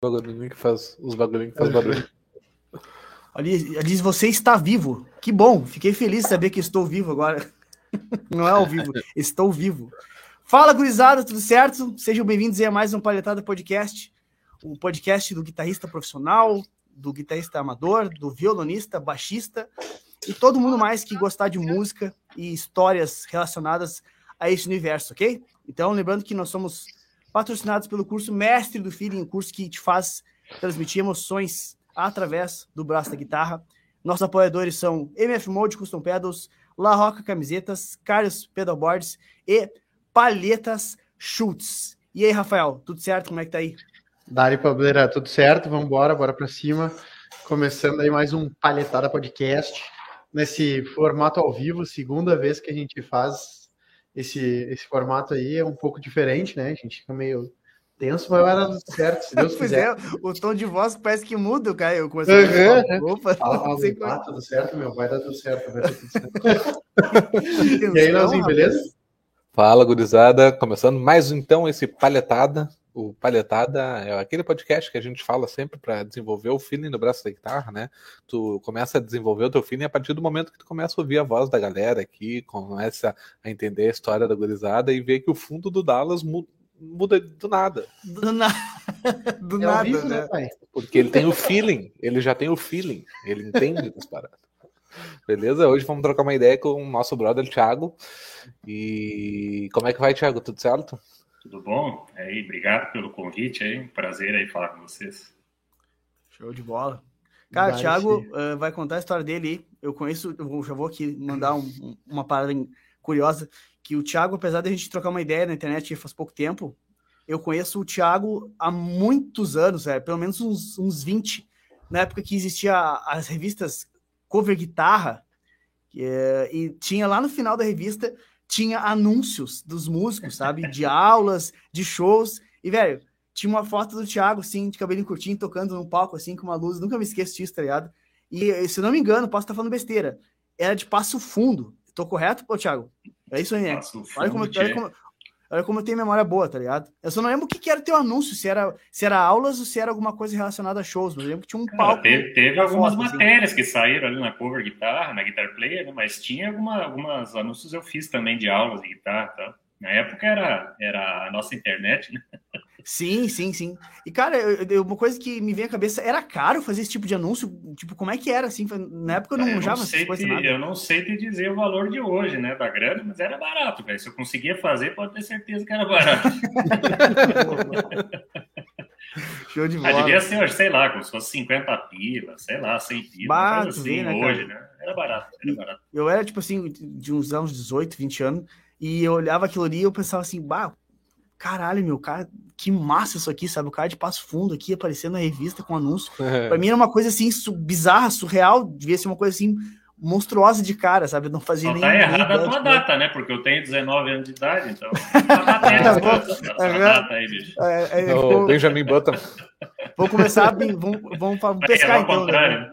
bagulhinho que faz os bagulhinhos que faz barulho. Ali, diz você está vivo. Que bom, fiquei feliz de saber que estou vivo agora. Não é ao vivo, estou vivo. Fala, gurizada, tudo certo? Sejam bem-vindos a mais um Palhetada Podcast, o podcast do guitarrista profissional, do guitarrista amador, do violonista, baixista e todo mundo mais que gostar de música e histórias relacionadas a esse universo, ok? Então, lembrando que nós somos patrocinados pelo curso Mestre do Feeling, curso que te faz transmitir emoções através do braço da guitarra. Nossos apoiadores são MF Mode Custom Pedals, La Roca Camisetas, Carlos Pedalboards e Palhetas Schultz. E aí, Rafael, tudo certo? Como é que tá aí? Dari Pableira, tudo certo? Vamos embora, bora para cima. Começando aí mais um Palhetada Podcast, nesse formato ao vivo, segunda vez que a gente faz esse, esse formato aí é um pouco diferente, né? A gente fica meio tenso, mas vai dar tudo certo, se Deus quiser. É, o tom de voz parece que muda, cara. Eu comecei uhum. a falar, opa, ah, não sei ah, tudo certo, meu, vai dar tudo certo, vai dar tudo certo. e aí, Leozinho, beleza? Fala, gurizada. Começando mais então esse palhetada o Palhetada é aquele podcast que a gente fala sempre para desenvolver o feeling no braço da guitarra, né? Tu começa a desenvolver o teu feeling a partir do momento que tu começa a ouvir a voz da galera aqui, começa a entender a história da gurizada e ver que o fundo do Dallas muda, muda do nada. Do, na... do é nada, vivo, né? né Porque ele tem o feeling, ele já tem o feeling, ele entende das paradas. Beleza? Hoje vamos trocar uma ideia com o nosso brother Thiago. E como é que vai, Thiago? Tudo certo? Tudo bom? Aí, obrigado pelo convite aí. Um prazer aí falar com vocês. Show de bola. Cara, o Thiago uh, vai contar a história dele. Eu conheço, eu já vou aqui mandar um, uma parada curiosa, que o Thiago, apesar de a gente trocar uma ideia na internet faz pouco tempo, eu conheço o Thiago há muitos anos, é, pelo menos uns, uns 20, na época que existia as revistas Cover Guitarra, é, e tinha lá no final da revista tinha anúncios dos músicos, sabe? De aulas, de shows. E, velho, tinha uma foto do Thiago, assim, de cabelinho curtinho, tocando num palco, assim, com uma luz. Nunca me esqueço disso, tá ligado? E, se não me engano, posso estar falando besteira. Era de Passo Fundo. Tô correto, pô, Thiago? É isso aí, né? Olha como, olha, como, Olha como eu tenho memória boa, tá ligado? Eu só não lembro o que, que era o teu anúncio, se era, se era aulas ou se era alguma coisa relacionada a shows, mas eu lembro que tinha um Cara, palco. Teve, teve algumas foto, assim. matérias assim. que saíram ali na cover guitarra, na Guitar Player, né? mas tinha alguma, algumas anúncios eu fiz também de aulas de guitarra, tá? Na época era, era a nossa internet, né? Sim, sim, sim. E, cara, eu, uma coisa que me vem à cabeça, era caro fazer esse tipo de anúncio? Tipo, como é que era, assim? Na época eu não manjava essas coisas nada. Eu não sei te dizer o valor de hoje, né, da grana, mas era barato, velho. Se eu conseguia fazer, pode ter certeza que era barato. Show de bola. Ah, devia ser, sei lá, como se fosse 50 pilas, sei lá, 100 pilas, barato, assim, né, hoje, né? Era barato, era barato. Eu era, tipo assim, de uns anos 18, 20 anos, e eu olhava aquilo ali e eu pensava assim, bah, caralho, meu, cara, que massa isso aqui, sabe? O cara de Passo Fundo aqui aparecendo na revista com anúncio. É. Pra mim era uma coisa assim, bizarra, surreal, devia ser uma coisa assim, monstruosa de cara, sabe? não fazia nem. Tá errada a tua data, né? Porque eu tenho 19 anos de idade, então. É, data aí, bicho. É, é, vou... Benjamin Button. Vou começar, vamos, vamos, vamos pescar então. Né?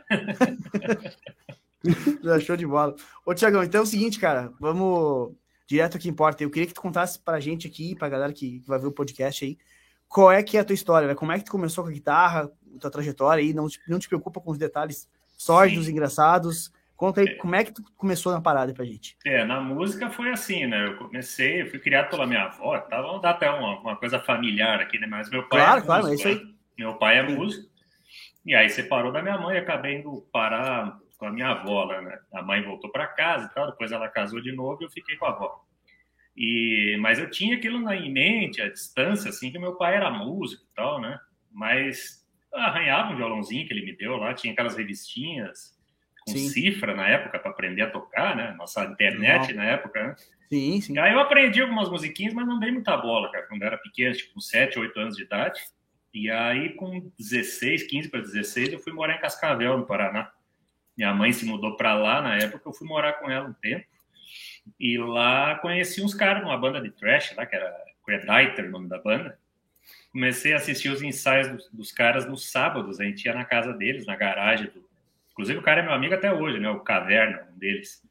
Show de bola. Ô, Tiagão, então é o seguinte, cara, vamos direto que importa. Eu queria que tu contasse pra gente aqui, pra galera que, vai ver o podcast aí, qual é que é a tua história, né? como é que tu começou com a guitarra, tua trajetória aí, não te, não te preocupa com os detalhes sórdidos, engraçados. Conta aí, é. como é que tu começou na parada pra gente? É, na música foi assim, né? Eu comecei, eu fui criado pela minha avó, tá? vamos dar até uma, uma coisa familiar aqui, né? Mas meu pai claro, é claro, músico, é isso aí. Né? Meu pai é músico, e aí separou da minha mãe, acabei indo parar com a minha avó lá, né? A mãe voltou para casa e tal, depois ela casou de novo e eu fiquei com a avó. E, mas eu tinha aquilo na, em mente, a distância, assim, que meu pai era músico e tal, né? Mas arranhava um violãozinho que ele me deu lá, tinha aquelas revistinhas com sim. cifra na época para aprender a tocar, né? Nossa internet na época, né? Sim, sim. Aí eu aprendi algumas musiquinhas, mas não dei muita bola, cara, quando eu era pequeno, tipo, com 7, 8 anos de idade. E aí, com 16, 15 para 16, eu fui morar em Cascavel, no Paraná. Minha mãe se mudou para lá na época, eu fui morar com ela um tempo. E lá conheci uns caras numa banda de trash lá, que era Predator, o nome da banda. Comecei a assistir os ensaios dos, dos, caras nos sábados. A gente ia na casa deles, na garagem. Do... Inclusive, o cara é meu amigo até hoje, né? O Caverna, um deles.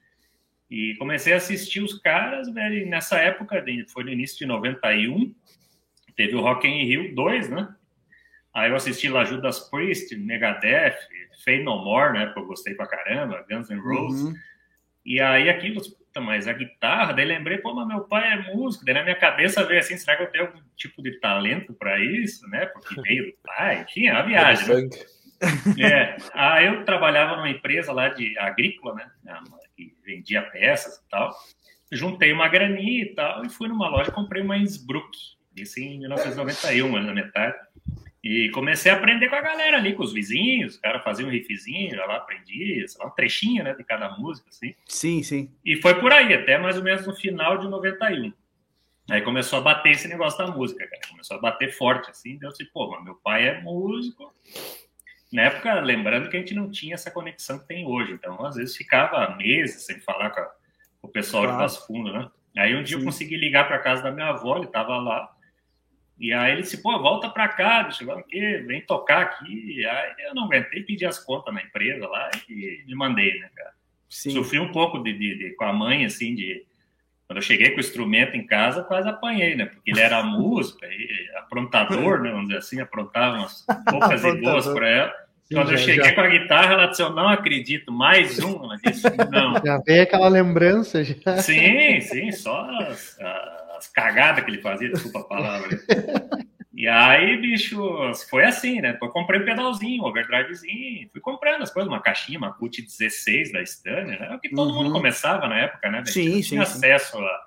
E comecei a assistir os caras, velho. Nessa época, foi no início de 91, teve o Rock in Rio 2, né? Aí eu assisti lá Judas Priest, Megadeth, Fade No More, né? Porque eu gostei pra caramba, Guns N' Roses. Uhum. E aí aquilo, puta, mas a guitarra, daí lembrei, pô, mas meu pai é músico, daí na minha cabeça veio assim, será que eu tenho algum tipo de talento para isso, né? Porque veio do pai, tinha a viagem, né? É, aí eu trabalhava numa empresa lá de agrícola, né? Que vendia peças e tal. Juntei uma graninha e tal, e fui numa loja e comprei uma Innsbruck, isso em 1991, na metade. E comecei a aprender com a galera ali, com os vizinhos, o cara fazia um riffzinho, já lá aprendia, sei lá, um trechinho, né, de cada música, assim. Sim, sim. E foi por aí, até mais ou menos no final de 91. Aí começou a bater esse negócio da música, cara. Começou a bater forte, assim. Deu assim, pô, meu pai é músico. Na época, lembrando que a gente não tinha essa conexão que tem hoje. Então, às vezes, ficava meses sem falar com, a, com o pessoal claro. de Passo Fundo, né? Aí um dia Sim. eu consegui ligar para casa da minha avó, ele tava lá. E aí ele disse, pô, volta para cá, deixa eu ver, vem tocar aqui. Aí eu não aguentei, pedi as contas na empresa lá e me mandei, né, cara? Sim. Sofri um pouco de, de, de, com a mãe, assim, de... Quando eu cheguei com o instrumento em casa, quase apanhei, né? Porque ele era músico, e aprontador, né? Vamos dizer assim, aprontava umas poucas e boas para ela. Sim, Quando já, eu cheguei já... com a guitarra, ela disse: Eu não acredito, mais um. Ela disse: Não. Já veio aquela lembrança. Já. Sim, sim, só as cagadas que ele fazia, desculpa a palavra. E aí, bicho, foi assim, né? Eu comprei um pedalzinho, um overdrivezinho, fui comprando as coisas, uma caixinha, uma CUT 16 da Stanley, né? É o que todo uhum. mundo começava na época, né? Sim, sim. Tinha acesso a,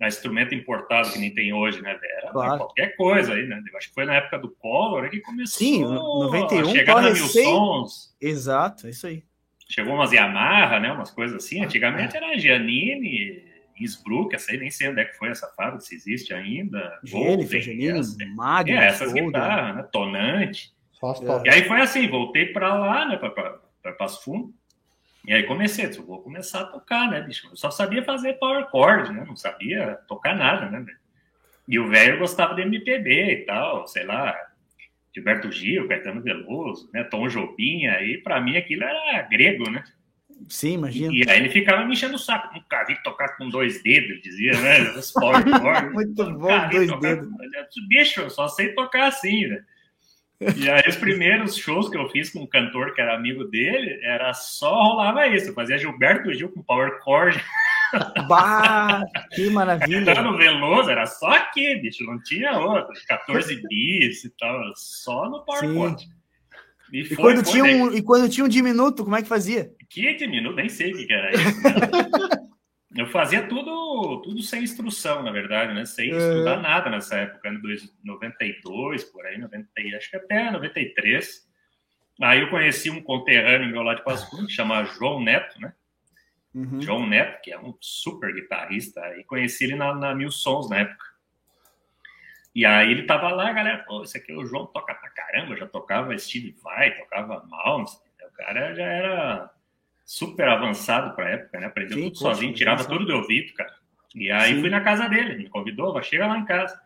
a, instrumento importado que nem tem hoje, né? Era claro. qualquer coisa aí, né? Eu acho que foi na época do Collor que começou sim, 91, a chegar na Mil Sons. Exato, é isso aí. Chegou umas Yamaha, né? Umas coisas assim. Antigamente era Giannini, Innsbruck, essa aí nem sei onde é que foi essa fábrica, se existe ainda. Jennifer, Janine, Magno, é, essas guitarras, né? Tonante. É. E aí foi assim, voltei para lá, né, para Passo Fundo. E aí comecei, disse, vou começar a tocar, né, bicho? Eu só sabia fazer power chord, né? Não sabia tocar nada, né? E o velho gostava de MPB e tal, sei lá, Gilberto Gil, Caetano Veloso, né, Tom Jobim, aí para mim aquilo era grego, né? Sim, imagina. E, aí ele ficava me enchendo o saco. Nunca vi tocar com dois dedos, dizia, né? Muito bom, dois dedos. Bicho, eu só sei tocar assim, né? E aí os primeiros shows que eu fiz com um cantor que era amigo dele, era só rolava isso. Eu fazia Gilberto Gil com power chord. Bah, que maravilha. Era no Veloso, era só aqui, bicho, não tinha outro. 14 bis e tal, só no power chord. E, e, quando foi, tinha um, e quando tinha um diminuto, como é que fazia? Que diminuto? Nem sei o que, era isso. Né? eu fazia tudo, tudo sem instrução, na verdade, né? Sem é. estudar nada nessa época, em 92, por aí, 90, acho que até 93. Aí eu conheci um conterrâneo meu lá de Passo Fundo, que chama João Neto, né? Uhum. João Neto, que é um super guitarrista, e conheci ele na, na Mil Sons na época. E aí ele tava lá, galera, pô, esse aqui é o João, toca pra caramba, já tocava Steve Vai, tocava Malmsteen, o cara já era super avançado pra época, né? Aprendeu Sim, tudo poxa, sozinho, tirava tudo do ouvido, cara. E aí Sim. fui na casa dele, me convidou, vai chega lá em casa.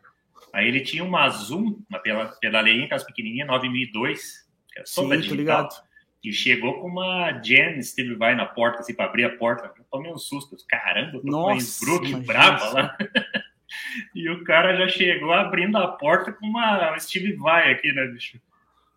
Aí ele tinha uma Zoom, uma pedaleinha, aquelas pequenininha, 9002, que era só Sim, digital. Ligado. E chegou com uma Jen Steve Vai na porta, assim, para abrir a porta. Eu tomei um susto. Caramba, eu tô Nossa, com uma brava lá. e o cara já chegou abrindo a porta com uma Steve Vai aqui, né, bicho?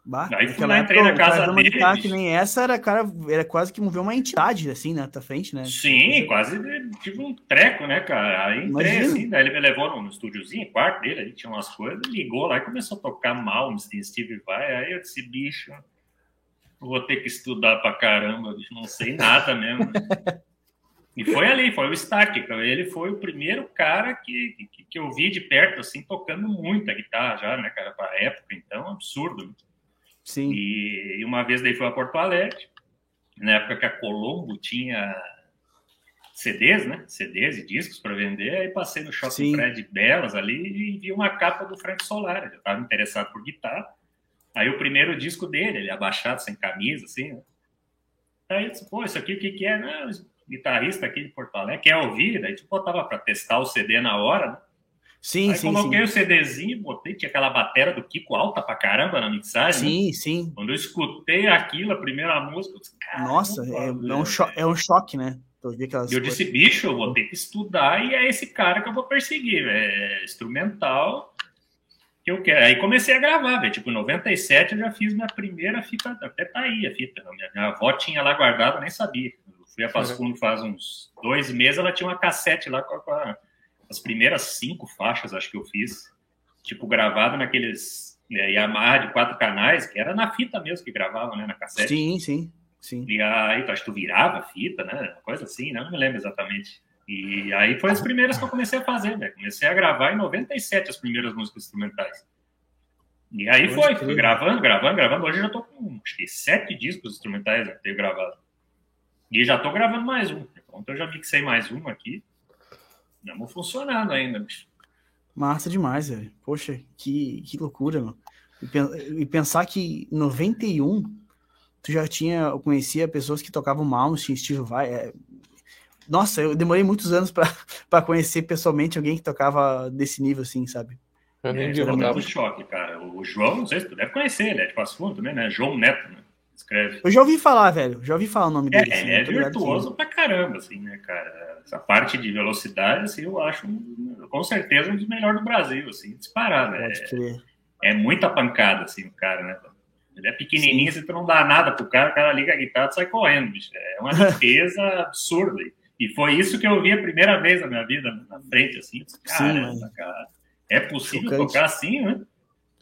Bah, Aí fui lá, entrei na casa dele. que nem essa era, cara, era quase que mover uma entidade, assim, na tua frente, né? Sim, quase tive um treco, né, cara? Aí entrei Imagina. assim, daí ele me levou no, no estúdiozinho, quarto dele, ali tinha umas coisas, ligou lá e começou a tocar mal, Steve Vai. Aí eu disse, bicho, vou ter que estudar pra caramba, bicho, não sei nada mesmo. E foi ali, foi o start. Ele foi o primeiro cara que, que, que eu vi de perto, assim, tocando muita guitarra já, né, cara, para época. Então, absurdo. Sim. E, e, uma vez daí foi a Porto Alegre, na época que a Colombo tinha CDs, né? CDs e discos para vender. Aí passei no shopping Sim. Fred Belas ali e vi uma capa do Frank Solar. Eu estava interessado por guitarra. Aí o primeiro disco dele, ele abaixado, sem camisa, assim. Né? Aí eu disse, pô, isso aqui o que, que é? Não, guitarrista aqui de Porto Alegre, quer ouvir? Daí, tipo, botava para testar o CD na hora, né? Sim, Aí sim, coloquei sim. o CDzinho, botei, tinha aquela bateria do Kiko alta pra caramba na mixagem. Sim, né? sim. Quando eu escutei aquilo, a primeira música, eu disse, Nossa, é, é, um é um choque, né? Eu, eu disse, bicho, eu vou ter que estudar e é esse cara que eu vou perseguir. É instrumental, que eu quero. Aí comecei a gravar, velho. Tipo, em 97 eu já fiz minha primeira fita, até tá aí a fita. Minha, minha avó tinha lá guardada, nem sabia. Eu fui a Passo Fundo faz uns dois meses, ela tinha uma cassete lá com, com a, as primeiras cinco faixas, acho que eu fiz. Tipo, gravado naqueles né, Yamaha de quatro canais, que era na fita mesmo que gravava, né? Na cassete. Sim, sim, sim. E aí, acho que tu virava a fita, né? Coisa assim, né? Não me lembro exatamente. E aí foi as primeiras que eu comecei a fazer, né? Comecei a gravar em 97 as primeiras músicas instrumentais. E aí foi, fui gravando, gravando, gravando. Hoje eu já tô com acho que sete discos instrumentais que tenho gravado. E já tô gravando mais um. Então eu já mixei mais um aqui. Estamos funcionando ainda, bicho. Massa demais, velho. Poxa, que, que loucura, mano. E, pensar que em 91 tu já tinha, eu conhecia pessoas que tocavam mal no Steve Vai. É, nossa, eu demorei muitos anos para conhecer pessoalmente alguém que tocava desse nível, assim, sabe? Eu nem é, muito choque, cara. O João, não sei se tu deve conhecer, ele é de Passo Fundo também, né? João Neto, né? Escreve. Eu já ouvi falar, velho. Já ouvi falar o nome dele. É, assim, é virtuoso pra caramba, assim, né, cara? Essa parte de velocidade, assim, eu acho, com certeza, um dos melhores do Brasil, assim, disparado. Né? É, é muita pancada, assim, o cara, né? Ele é pequenininho, Sim. você não dá nada pro cara, o cara liga a guitarra e sai correndo, bicho. É uma limpeza absurda. E foi isso que eu vi a primeira vez na minha vida, na frente, assim. Caramba, Sim, cara. É possível Chocante. tocar assim, né?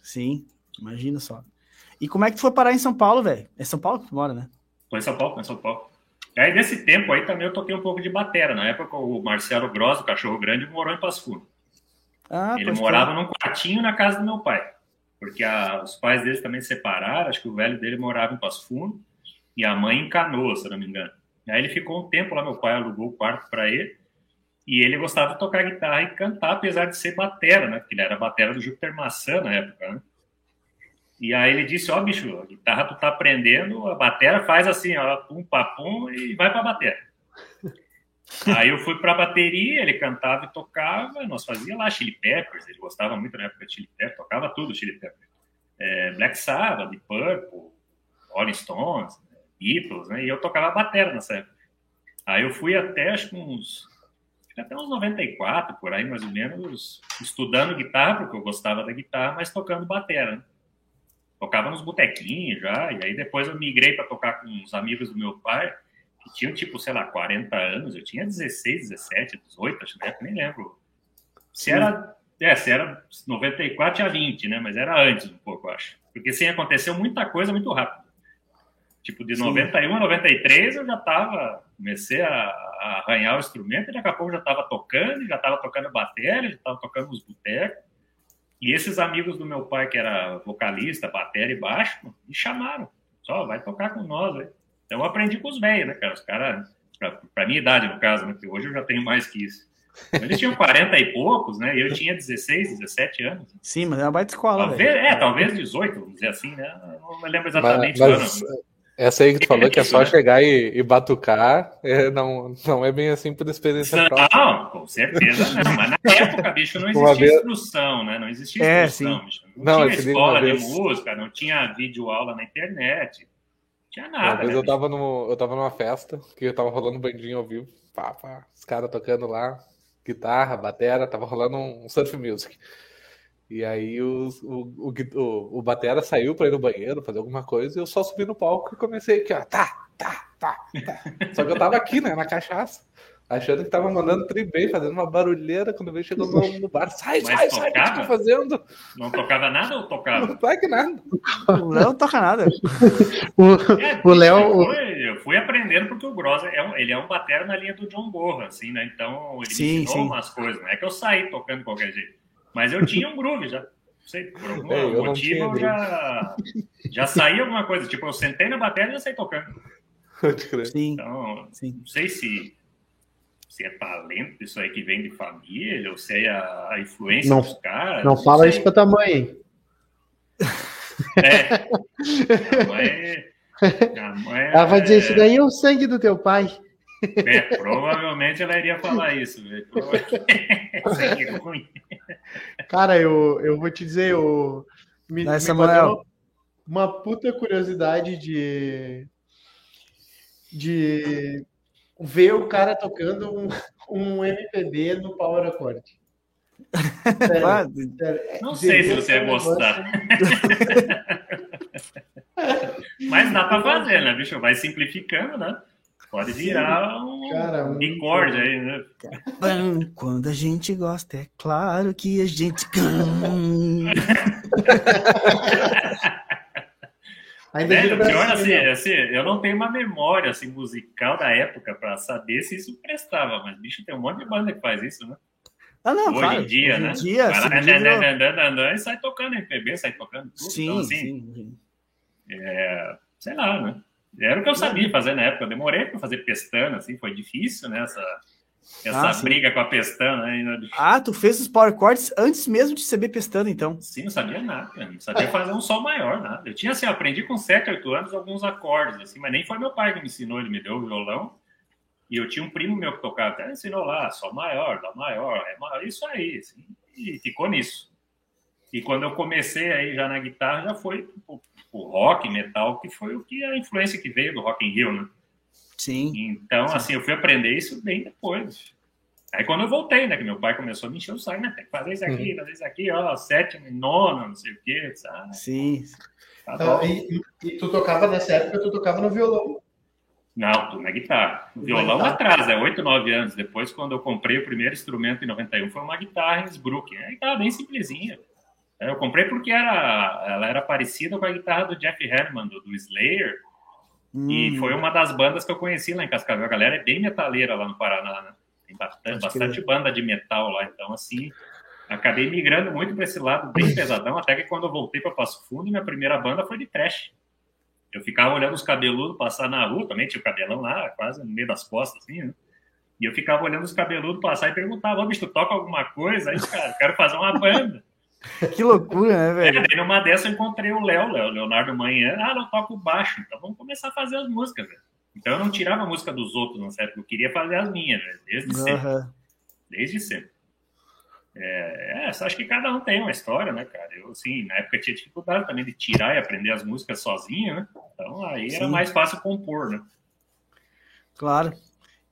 Sim, imagina só. E como é que tu foi parar em São Paulo, velho? É São Paulo que tu mora, né? Foi em São Paulo, foi em São Paulo. Aí, nesse tempo aí, também eu toquei um pouco de batera. Na época, o Marcelo Gross, o cachorro grande, morou em Passo Fundo. Ah, Ele morava num quartinho na casa do meu pai. Porque a, os pais dele também se separaram. Acho que o velho dele morava em Passo Fundo. E a mãe em Canoa, se não me engano. Aí ele ficou um tempo lá, meu pai alugou o quarto para ele, e ele gostava de tocar guitarra e cantar, apesar de ser batera, né? Porque ele era batera do Júpiter Maçã na época, né? E aí ele disse, ó, oh, bicho, a guitarra tu tá aprendendo, a batera faz assim, ó, pum, papum, e vai pra batera. aí eu fui pra bateria, ele cantava e tocava, nós fazia lá Chili Peppers, ele gostava muito na época de Chili Peppers, tocava tudo Chili Peppers. É, Black Sabbath, Deep Purple, Rolling Stones, Beatles, né? E eu tocava batera nessa época. Aí eu fui até, acho que uns. Até uns 94, por aí mais ou menos, estudando guitarra, porque eu gostava da guitarra, mas tocando batera. Tocava nos botequinhos já, e aí depois eu migrei para tocar com uns amigos do meu pai, que tinham tipo, sei lá, 40 anos, eu tinha 16, 17, 18, acho que nem lembro. Se era, é, se era 94, tinha 20, né? Mas era antes um pouco, eu acho. Porque assim, aconteceu muita coisa muito rápido. Tipo, de Sim. 91 a 93 eu já estava, comecei a, a, arranhar o instrumento e daqui a pouco já estava tocando, já estava tocando bateria, já estava tocando nos botecos. E esses amigos do meu pai, que era vocalista, bateria e baixo, me chamaram. Só, vai tocar com nós, né? Então eu aprendi com os velhos, né, cara? Os caras, para minha idade, no caso, né? Porque hoje eu já tenho mais que isso. Eles tinham 40 e poucos, né? E eu tinha 16, 17 anos. Sim, mas é uma baita escola. Talvez, é, talvez 18, vamos dizer assim, né? Não me lembro exatamente. Mas, mas, essa aí que tu falou que é só chegar e, e batucar, é, não, não é bem assim por experiência não, própria. Não, com certeza não. Mas na época, bicho, não existia vez... instrução, né? Não existia é, instrução, bicho. Não, não tinha escola de vez... música, não tinha vídeo aula na internet. Não tinha nada. Uma vez né, eu, tava no, eu tava numa festa, que eu tava rolando bandinho ao vivo, pá, pá, os caras tocando lá, guitarra, batera, tava rolando um surf music. E aí o, o, o, o Batera saiu para ir no banheiro, fazer alguma coisa, e eu só subi no palco e comecei aqui, ó, tá, tá, tá, tá. Só que eu tava aqui, né, na cachaça, achando que tava mandando tri bem, fazendo uma barulheira, quando veio chegou no, no bar, sai, Mas sai, sai, o que tá fazendo? Não tocava nada ou tocava? Não toca nada. O Léo não toca nada. o, Léo... Eu fui, eu fui aprendendo porque o Grossa, é um, ele é um batera na linha do John Borra, assim, né, então ele sim, me ensinou sim. umas coisas, não é que eu saí tocando de qualquer jeito. Mas eu tinha um groove já. Não sei, por algum é, eu motivo eu já, já saí alguma coisa. Tipo, eu sentei na bateria e já saí tocando. Sim. Então, Sim. não sei se, se é talento isso aí que vem de família, ou se é a, a influência não, dos caras. Não, não fala sei. isso pra tua mãe. É. A mãe, a mãe Ela vai dizer, isso daí é o sangue do teu pai. É, provavelmente ela iria falar isso. Cara, eu, eu vou te dizer, eu, me, me Samuel. uma puta curiosidade de, de ver o cara tocando um, um MPB no Power Accord. Não sei se você ia gostar. Mas dá para fazer, né, bicho? Vai simplificando, né? Pode virar um Cara, bicorde aí, né? Quando a gente gosta, é claro que a gente. Ainda é, pior assim, assim, eu não tenho uma memória assim, musical da época para saber se isso prestava, mas bicho, tem um monte de banda que faz isso, né? Ah, não, hoje claro. em dia, hoje né? Em dia, Vai lá, andando, e sai tocando MPB, sai tocando tudo. Sim, então, assim, sim. É, sei lá, né? Era o que eu sabia fazer na época. Eu demorei para fazer pestana, assim, foi difícil, né? Essa, essa ah, briga com a pestana. Né? Ah, tu fez os power chords antes mesmo de saber pestana, então? Sim, não sabia nada. Não sabia fazer um sol maior, nada. Eu tinha, assim, aprendi com 7, 8 anos alguns acordes, assim, mas nem foi meu pai que me ensinou, ele me deu o violão. E eu tinha um primo meu que tocava, até ensinou lá, sol maior, dó maior, é maior, isso aí, assim, e ficou nisso. E quando eu comecei aí já na guitarra, já foi o rock, metal, que foi o que a influência que veio do Rock in Rio, né? Sim. Então, Sim. assim, eu fui aprender isso bem depois. Aí quando eu voltei, né, que meu pai começou a me encher o saco, né, tem que fazer isso aqui, uhum. fazer isso aqui, ó, sétimo, nono, não sei o quê, sabe? Sim. Tá ah, e, e, tu tocava nessa época, tu tocava no violão? Não, tô na guitarra. O violão guitarra? atrás, é 8, 9 anos. Depois, quando eu comprei o primeiro instrumento em 91, foi uma guitarra Innsbruck. É uma guitarra bem simplesinha. Eu comprei porque era, ela era parecida com a guitarra do Jeff Herman, do, do Slayer. Hum. E foi uma das bandas que eu conheci lá em Cascavel. A galera é bem metaleira lá no Paraná, né? Tem bastante, bastante banda de metal lá. Então, assim, acabei migrando muito para esse lado bem pesadão. Até que quando eu voltei para Passo Fundo, minha primeira banda foi de trash. Eu ficava olhando os cabeludos passar na rua, também tinha o cabelão lá, quase no meio das costas, assim, né? E eu ficava olhando os cabeludos passar e perguntava, ô, bicho, tu toca alguma coisa? Aí, cara, quero fazer uma banda. Que loucura, né, velho? É, numa dessa eu encontrei o Léo, Léo, Leonardo Manhã. Ah, eu toco baixo, então vamos começar a fazer as músicas, velho. Então eu não tirava a música dos outros nessa época, eu queria fazer as minhas, velho, desde uhum. sempre. Desde sempre. É, é, acho que cada um tem uma história, né, cara? Eu, assim, na época tinha dificuldade também de tirar e aprender as músicas sozinho, né? Então aí Sim. era mais fácil compor, né? Claro.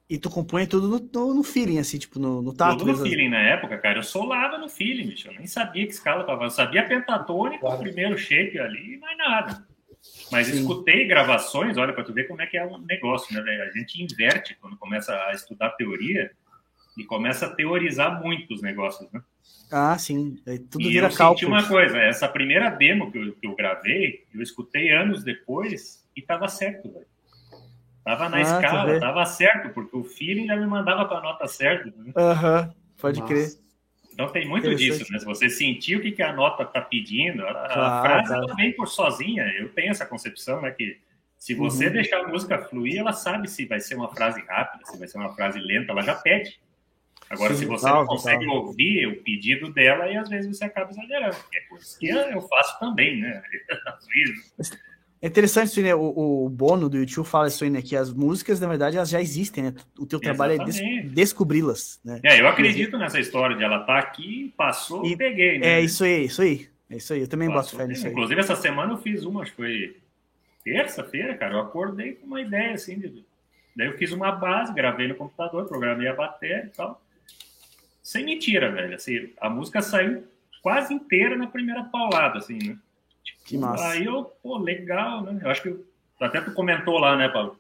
E tu compõe tudo no, no, no, feeling, assim, tipo, no, no tato. Tudo no feeling na época, cara. Eu solava no feeling, bicho. Eu nem sabia que escala tava. Eu sabia pentatônica, claro. o primeiro shape ali e mais nada. Mas Sim. escutei gravações, olha, para tu ver como é que é o negócio, né, velho? A gente inverte quando começa a estudar teoria e começa a teorizar muito os negócios, né? Ah, sim. Aí tudo e vira eu cálculo. senti uma coisa, essa primeira demo que eu, que eu gravei, eu escutei anos depois e tava certo, velho. Tava na ah, escala, tava certo, porque o feeling já me mandava para a nota certa. Né? Aham, né? uhum, pode Nossa. crer. Então tem muito disso, né? Se você sentir o que, que a nota tá pedindo, a, claro, a frase claro. ela vem por sozinha. Eu tenho essa concepção, né? Que se você uhum. deixar a música fluir, ela sabe se vai ser uma frase rápida, se vai ser uma frase lenta, ela já pede. Agora, Sim, se você não consegue ouvir o pedido dela, e às vezes você acaba exagerando. Que é coisa que eu faço também, né? Às vezes. É interessante isso, né? O, o Bono do YouTube fala isso aí, né? Que as músicas, na verdade, elas já existem, né? O teu trabalho Exatamente. é des descobri-las, né? É, eu acredito nessa história de ela tá aqui, passou e peguei, né? É isso aí, isso aí. É isso aí, eu também boto fé nisso aí. Inclusive, essa semana eu fiz uma, acho que foi terça-feira, cara. Eu acordei com uma ideia assim. De... Daí eu fiz uma base, gravei no computador, programei a bateria e tal. Sem mentira, velho. Assim, a música saiu quase inteira na primeira paulada, assim, né? Que massa. Aí eu, pô, legal, né? Eu acho que até tu comentou lá, né, Paulo?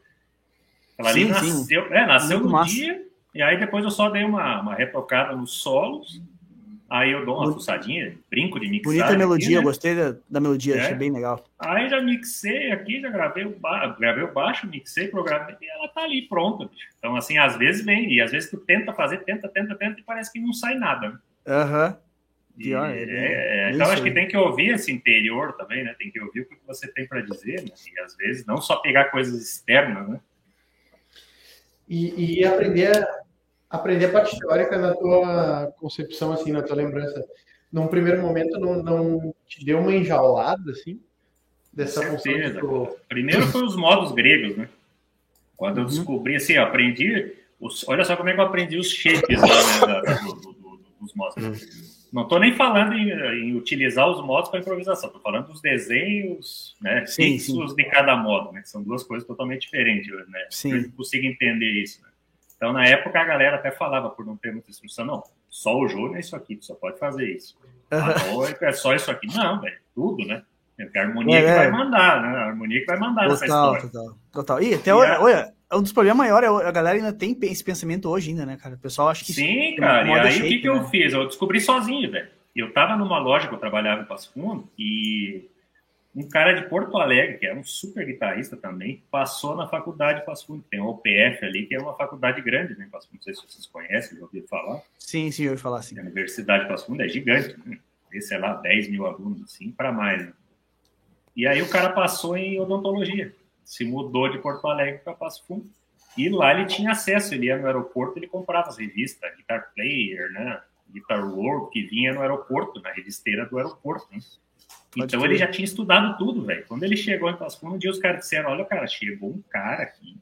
Ela sim, ali nasceu, sim. É, nasceu Muito no massa. dia, e aí depois eu só dei uma, uma retocada nos solos, aí eu dou uma fuçadinha, brinco de mixar. Bonita melodia, aqui, né? gostei da, da melodia, é. achei bem legal. Aí já mixei aqui, já gravei o, ba gravei o baixo, mixei, programei, e ela tá ali pronta. Bicho. Então, assim, às vezes vem, e às vezes tu tenta fazer, tenta, tenta, tenta, e parece que não sai nada. Né? Aham. Né? Pior, é, é, então acho que tem que ouvir esse interior também, né? Tem que ouvir o que você tem para dizer, né? E às vezes não só pegar coisas externas, né? E, e aprender, aprender a parte teórica na tua concepção, assim, na tua lembrança. Num primeiro momento não, não te deu uma enjaulada, assim? Dessa certeza. Tu... Primeiro foi os modos gregos, né? Quando eu uhum. descobri, assim, eu aprendi... Os, olha só como é que eu aprendi os shapes lá, né, da, do, do, do, dos modos. Uhum. Não estou nem falando em, em, utilizar os modos para improvisação, estou falando dos desenhos né, sim, fixos sim. de cada modo, né, que são duas coisas totalmente diferentes. Né, sim. Eu consigo entender isso. Né. Então, na época, a galera até falava, por não ter muita instrução, não, só o jogo é isso aqui, tu só pode fazer isso. Uhum. é só isso aqui. Não, velho, tudo, né? É a harmonia é, que é. vai mandar, né? A harmonia que vai mandar total, nessa história. Total, total. E até, olha, olha, um dos problemas maiores é a galera ainda tem esse pensamento hoje ainda, né, cara? O pessoal acha que... Sim, cara, e aí o que, que né? eu fiz? Eu descobri sozinho, velho. Eu tava numa loja que eu trabalhava em Passo Fundo e um cara de Porto Alegre, que era um super guitarrista também, passou na faculdade de Passo Fundo. Tem o OPF ali, que é uma faculdade grande, né? Passo Fundo, não sei se vocês conhecem, já ouviram falar. Sim, sim, eu ouvi falar, sim. A Universidade de Passo Fundo é gigante, né? Tem, sei lá, 10 mil alunos, assim, para mais, né? E aí o cara passou em odontologia, se mudou de Porto Alegre para Passo Fundo. E lá ele tinha acesso, ele ia no aeroporto, ele comprava as revistas, Guitar Player, né? Guitar World, que vinha no aeroporto, na revisteira do aeroporto, né? Então ele já tinha estudado tudo, velho. Quando ele chegou em Passo Fundo, um dia os caras disseram: Olha, cara, chegou um cara aqui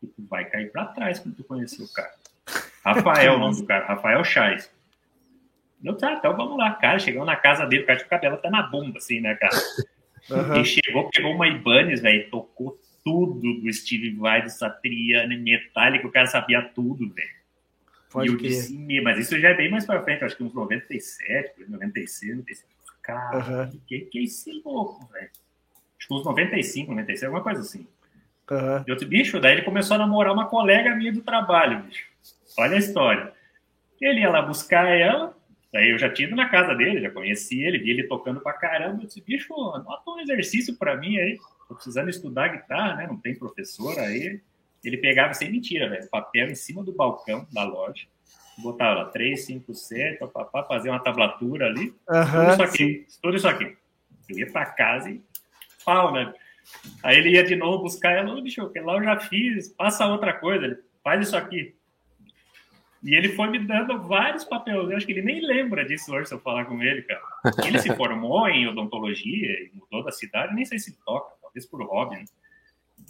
que tu vai cair para trás quando tu conhecer o cara. Rafael, o nome do cara, Rafael Chais. Eu, tá, então vamos lá, cara. Chegou na casa dele, o cara de cabelo até na bunda, assim, né, cara? Uhum. Ele chegou, pegou uma Ibanez, velho, tocou tudo do Steve Vai, do Satriani, Metallica, o cara sabia tudo, velho. E eu disse, mas isso já é bem mais pra frente, acho que uns 97, 96, 97. Cara, uhum. que, que é esse louco, velho? Acho que uns 95, 96, alguma coisa assim. Uhum. E outro bicho, daí ele começou a namorar uma colega minha do trabalho, bicho. Olha a história. Ele ia lá buscar ela, daí eu já tinha ido na casa dele, já conheci ele, vi ele tocando pra caramba. Eu disse, bicho, anota um exercício pra mim aí. Tô precisando estudar guitarra, né? Não tem professor aí. Ele pegava sem mentira, velho, papel em cima do balcão da loja botava lá 3, 5, 7, papapá, fazer uma tablatura ali. Uhum, tudo isso aqui, sim. tudo isso aqui. Eu ia para casa e pau, né? Aí ele ia de novo buscar ela, bicho, que lá eu já fiz, passa outra coisa, ele faz isso aqui. E ele foi me dando vários papéis. Eu acho que ele nem lembra disso hoje se eu falar com ele, cara. Ele se formou em odontologia e mudou da cidade, nem sei se toca, talvez por hobby. Né?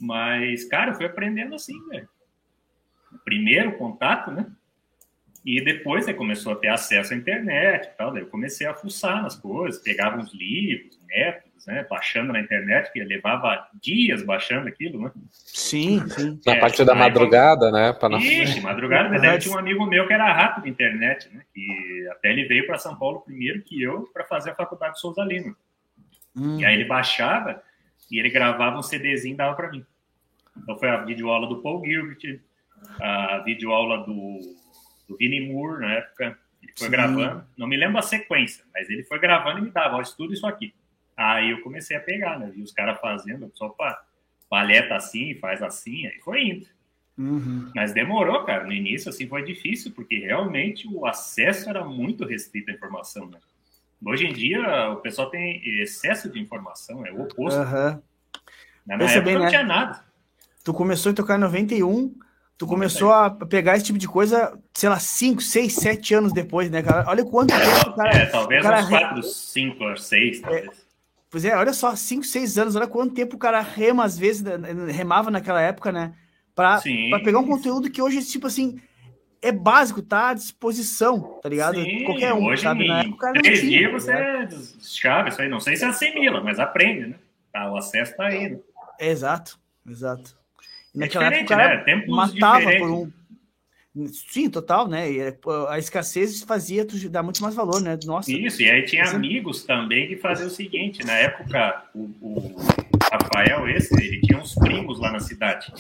Mas, cara, eu fui aprendendo assim, velho. Primeiro contato, né? E depois você começou a ter acesso à internet e tal, daí eu comecei a fuçar nas coisas, pegava uns livros, métodos, né, baixando na internet, que levava dias baixando aquilo, né? Sim, sim. Na é, parte da madrugada, né? Pra não... Ixi, madrugada, verdade, tinha um amigo meu que era rápido na internet, né, que até ele veio para São Paulo primeiro que eu para fazer a faculdade de Souza Lima. Hum. E aí ele baixava e ele gravava um CDzinho e dava para mim. Então foi a videoaula do Paul Gilbert, a videoaula do do Vini Moore, na época, ele foi Sim. gravando, não me lembro a sequência, mas ele foi gravando e me dava, ó, estuda isso aqui. Aí eu comecei a pegar, né? Vi os caras fazendo, só para paleta assim, faz assim, aí foi indo. Uhum. Mas demorou, cara. No início, assim, foi difícil, porque realmente o acesso era muito restrito à informação, né? Hoje em dia, o pessoal tem excesso de informação, é o oposto. Uhum. Na minha época bem, não né? tinha nada. Tu começou a tocar em 91, Tu começou a pegar esse tipo de coisa, sei lá, 5, 6, 7 anos depois, né, cara? Olha quanto é, tempo cara. É, talvez cara uns 4, 5, 6, talvez. É, pois é, olha só, 5, 6 anos, olha quanto tempo o cara rema, às vezes, né, remava naquela época, né? Pra, pra pegar um conteúdo que hoje, tipo assim, é básico, tá à disposição, tá ligado? Sim, Qualquer um, hoje sabe? Na época, três dias tá você é chave isso aí, não sei se assimila, mas aprende, né? Tá, o acesso tá aí, né? É, exato, exato. É Naquela época o cara né? matava por um. Sim, total, né? E é, a escassez fazia tu dar muito mais valor, né? Nossa. Isso, e aí tinha amigos também que faziam o seguinte: na época, o, o, Rafael, esse, ele tinha uns primos lá na cidade.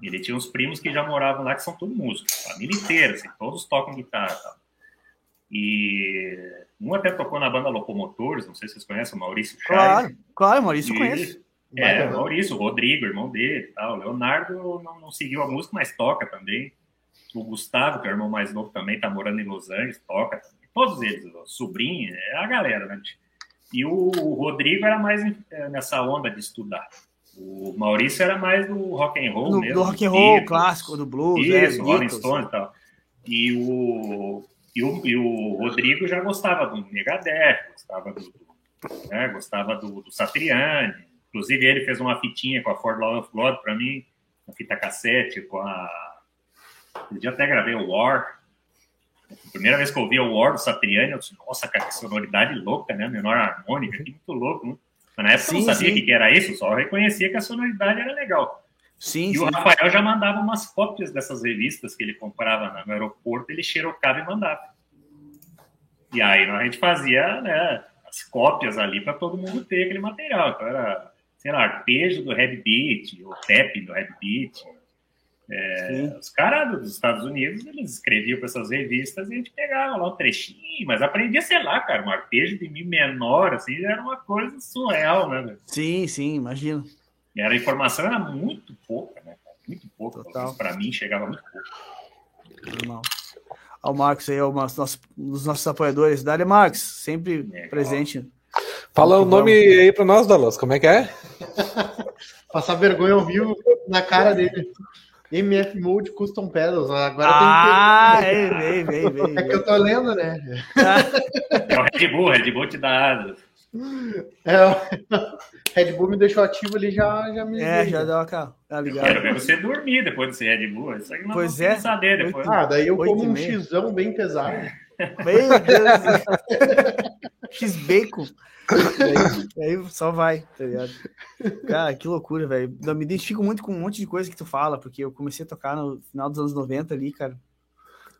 Ele tinha uns primos que já moravam lá, que são todos músicos, família inteira, assim, todos tocam guitarra. Tá? E um até tocou na banda Locomotores, não sei se vocês conhecem, o Maurício Chaves. Claro, claro, Maurício conhece. É, o Maurício, o Rodrigo, irmão dele tal. Leonardo não, não, seguiu a música, mas toca também. O Gustavo, que é o irmão mais novo também, tá morando em Los Angeles, toca. Todos eles, o sobrinho, é a galera, né? E o Rodrigo era mais é, nessa onda de estudar. O Maurício era mais do rock and roll do, mesmo. Do rock and roll, clássico, do blues, é, Isso, é, Rolling Stone e tal. E o, e o, e o Rodrigo já gostava do Megadeth, gostava do, né, gostava do, do Satriani, Inclusive, ele fez uma fitinha com a Ford Law of God para mim, uma fita cassete com a. Eu até gravei o War. A primeira vez que eu ouvi o War do Satriani, eu disse, nossa, cara, que sonoridade louca, né? Menor harmônica, que muito louco, né? Mas na época sim, eu não sabia o que era isso, só reconhecia que a sonoridade era legal. Sim, e sim. o Rafael já mandava umas cópias dessas revistas que ele comprava no aeroporto, ele xerocava e mandava. E aí a gente fazia né, as cópias ali para todo mundo ter aquele material. Então era, sei lá, arpejo do Heavy Beat, o tap do Heavy Beat. É, os caras dos Estados Unidos, eles escreviam para essas revistas e a gente pegava lá um trechinho, mas aprendia, sei lá, cara, um arpejo de Mi menor, assim, era uma coisa surreal, né? Sim, sim, imagino. E era, a informação era muito pouca, né? Muito pouca. Para mim, chegava muito pouco. Normal. Ao Marcos aí, ao nosso, um dos nossos apoiadores. Dale Marcos, sempre Legal. presente. Fala o nome aí para nós, Dallas, como é que é? Passar vergonha ao vivo na cara dele. MF Mode Custom Pedals. Agora ah, tem que. Ah, vem, vem, vem. É que eu tô lendo, né? É o Red Bull, Red Bull te dá asas. É, o Red Bull me deixou ativo ali, já, já me. É, já deu aquela. Tá ligado? Quero ver você dormir depois desse Red Bull. Isso aí não pois é. saber depois. Ah, daí eu como um xizão bem pesado. Meu Deus! X-Bacon. Aí, aí, só vai, tá ligado? Cara, que loucura, velho. Eu me identifico muito com um monte de coisa que tu fala, porque eu comecei a tocar no final dos anos 90 ali, cara.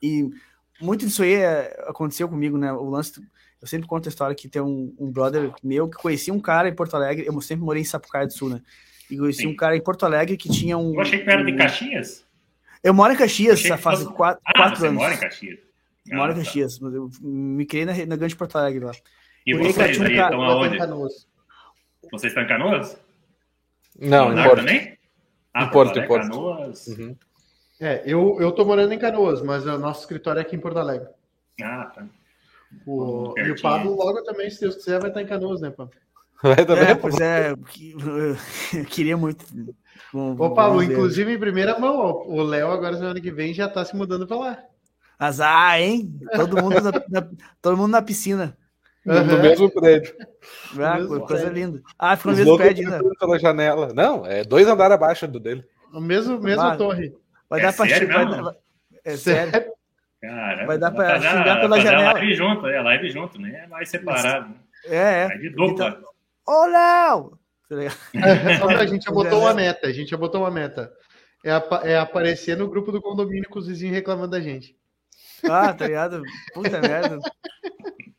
E muito disso aí é, aconteceu comigo, né? O lance. Eu sempre conto a história que tem um, um brother meu que conhecia um cara em Porto Alegre. Eu sempre morei em Sapucaia do Sul, né? E conheci Sim. um cara em Porto Alegre que tinha um. Eu achei que era de Caxias. Eu moro em Caxias já faz fosse... quatro, ah, quatro você anos. mora em Caxias. Ah, moro em tá. Caxias, mas eu me criei na, na Grande Porto Alegre lá. E Por vocês aí estão aonde? Vocês estão em Canoas? Não, em Porto. Também? Ah, em Porto, em Porto. Canoas. Uhum. É, eu, eu tô morando em Canoas, mas o nosso escritório é aqui em Porto Alegre. Ah, tá. O, e o Pablo logo também, se Deus quiser, vai estar em Canoas, né, Pablo? Vai também, é, pois é, eu queria muito. Bom, Ô, Pablo, inclusive em primeira mão, o Léo agora semana que vem já tá se mudando para lá. Azar, hein? Todo mundo na, na, todo mundo na piscina. Uhum. No mesmo prédio. Ah, mesmo coisa prédio. linda. Ah, ficou no mesmo prédio ainda. Pela janela. Não, é dois andares abaixo do dele. O mesmo, mesmo ah, torre. Vai é dar pra xingar. É sério. Cara, vai dar pra xingar pela janela. live junto, é live junto, né? É mais separado. É, é. é de dupla. Então, Ô, Léo! a gente já botou uma meta, a gente já botou uma meta. É, é aparecer no grupo do condomínio com os vizinhos reclamando da gente. Ah, tá ligado? Puta merda.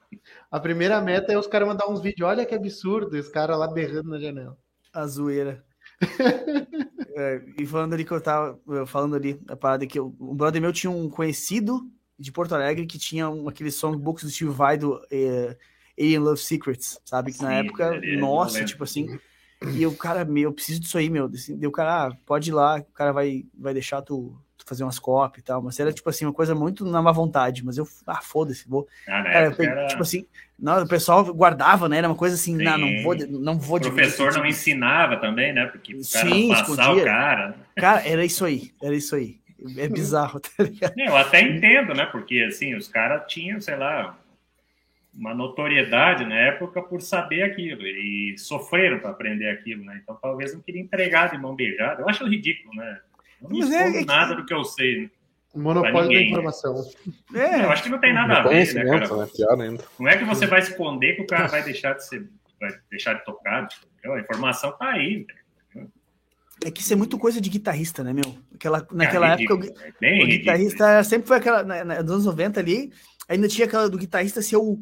A primeira meta é os caras mandar uns vídeos. Olha que absurdo, os caras lá berrando na janela. A zoeira. é, e falando ali que eu tava falando ali, a parada que eu, um brother meu tinha um conhecido de Porto Alegre que tinha um, aquele songbooks do Steve Vai do é, Alien Love Secrets, sabe? Que Sim, na época, é nossa, tipo assim. E o cara, meu, eu preciso disso aí, meu. Deu o cara, ah, pode ir lá, o cara vai, vai deixar tu fazer umas cópias e tal, mas era tipo assim, uma coisa muito na má vontade, mas eu, ah, foda-se, vou. Ah, cara, era... Tipo assim, não, o pessoal guardava, né? Era uma coisa assim, não, não vou, não vou. O professor não tipo... ensinava também, né? Porque o cara Sim, passar o cara. Cara, era isso aí, era isso aí. É bizarro, tá ligado? Eu até entendo, né? Porque assim, os caras tinham, sei lá, uma notoriedade na época por saber aquilo e sofreram para aprender aquilo, né? Então talvez não queria entregar de mão beijada. Eu acho ridículo, né? Não Mas é, nada do que eu sei. Né? Monopólio da informação. É, eu acho que não tem nada a ver, né, cara? Né? Não é que você vai esconder que o cara vai deixar de ser, vai deixar de tocar. A informação tá aí. É que isso é muito coisa de guitarrista, né, meu? Aquela, naquela é época, o, é o guitarrista sempre foi aquela, na, na, nos anos 90 ali, ainda tinha aquela do guitarrista ser o,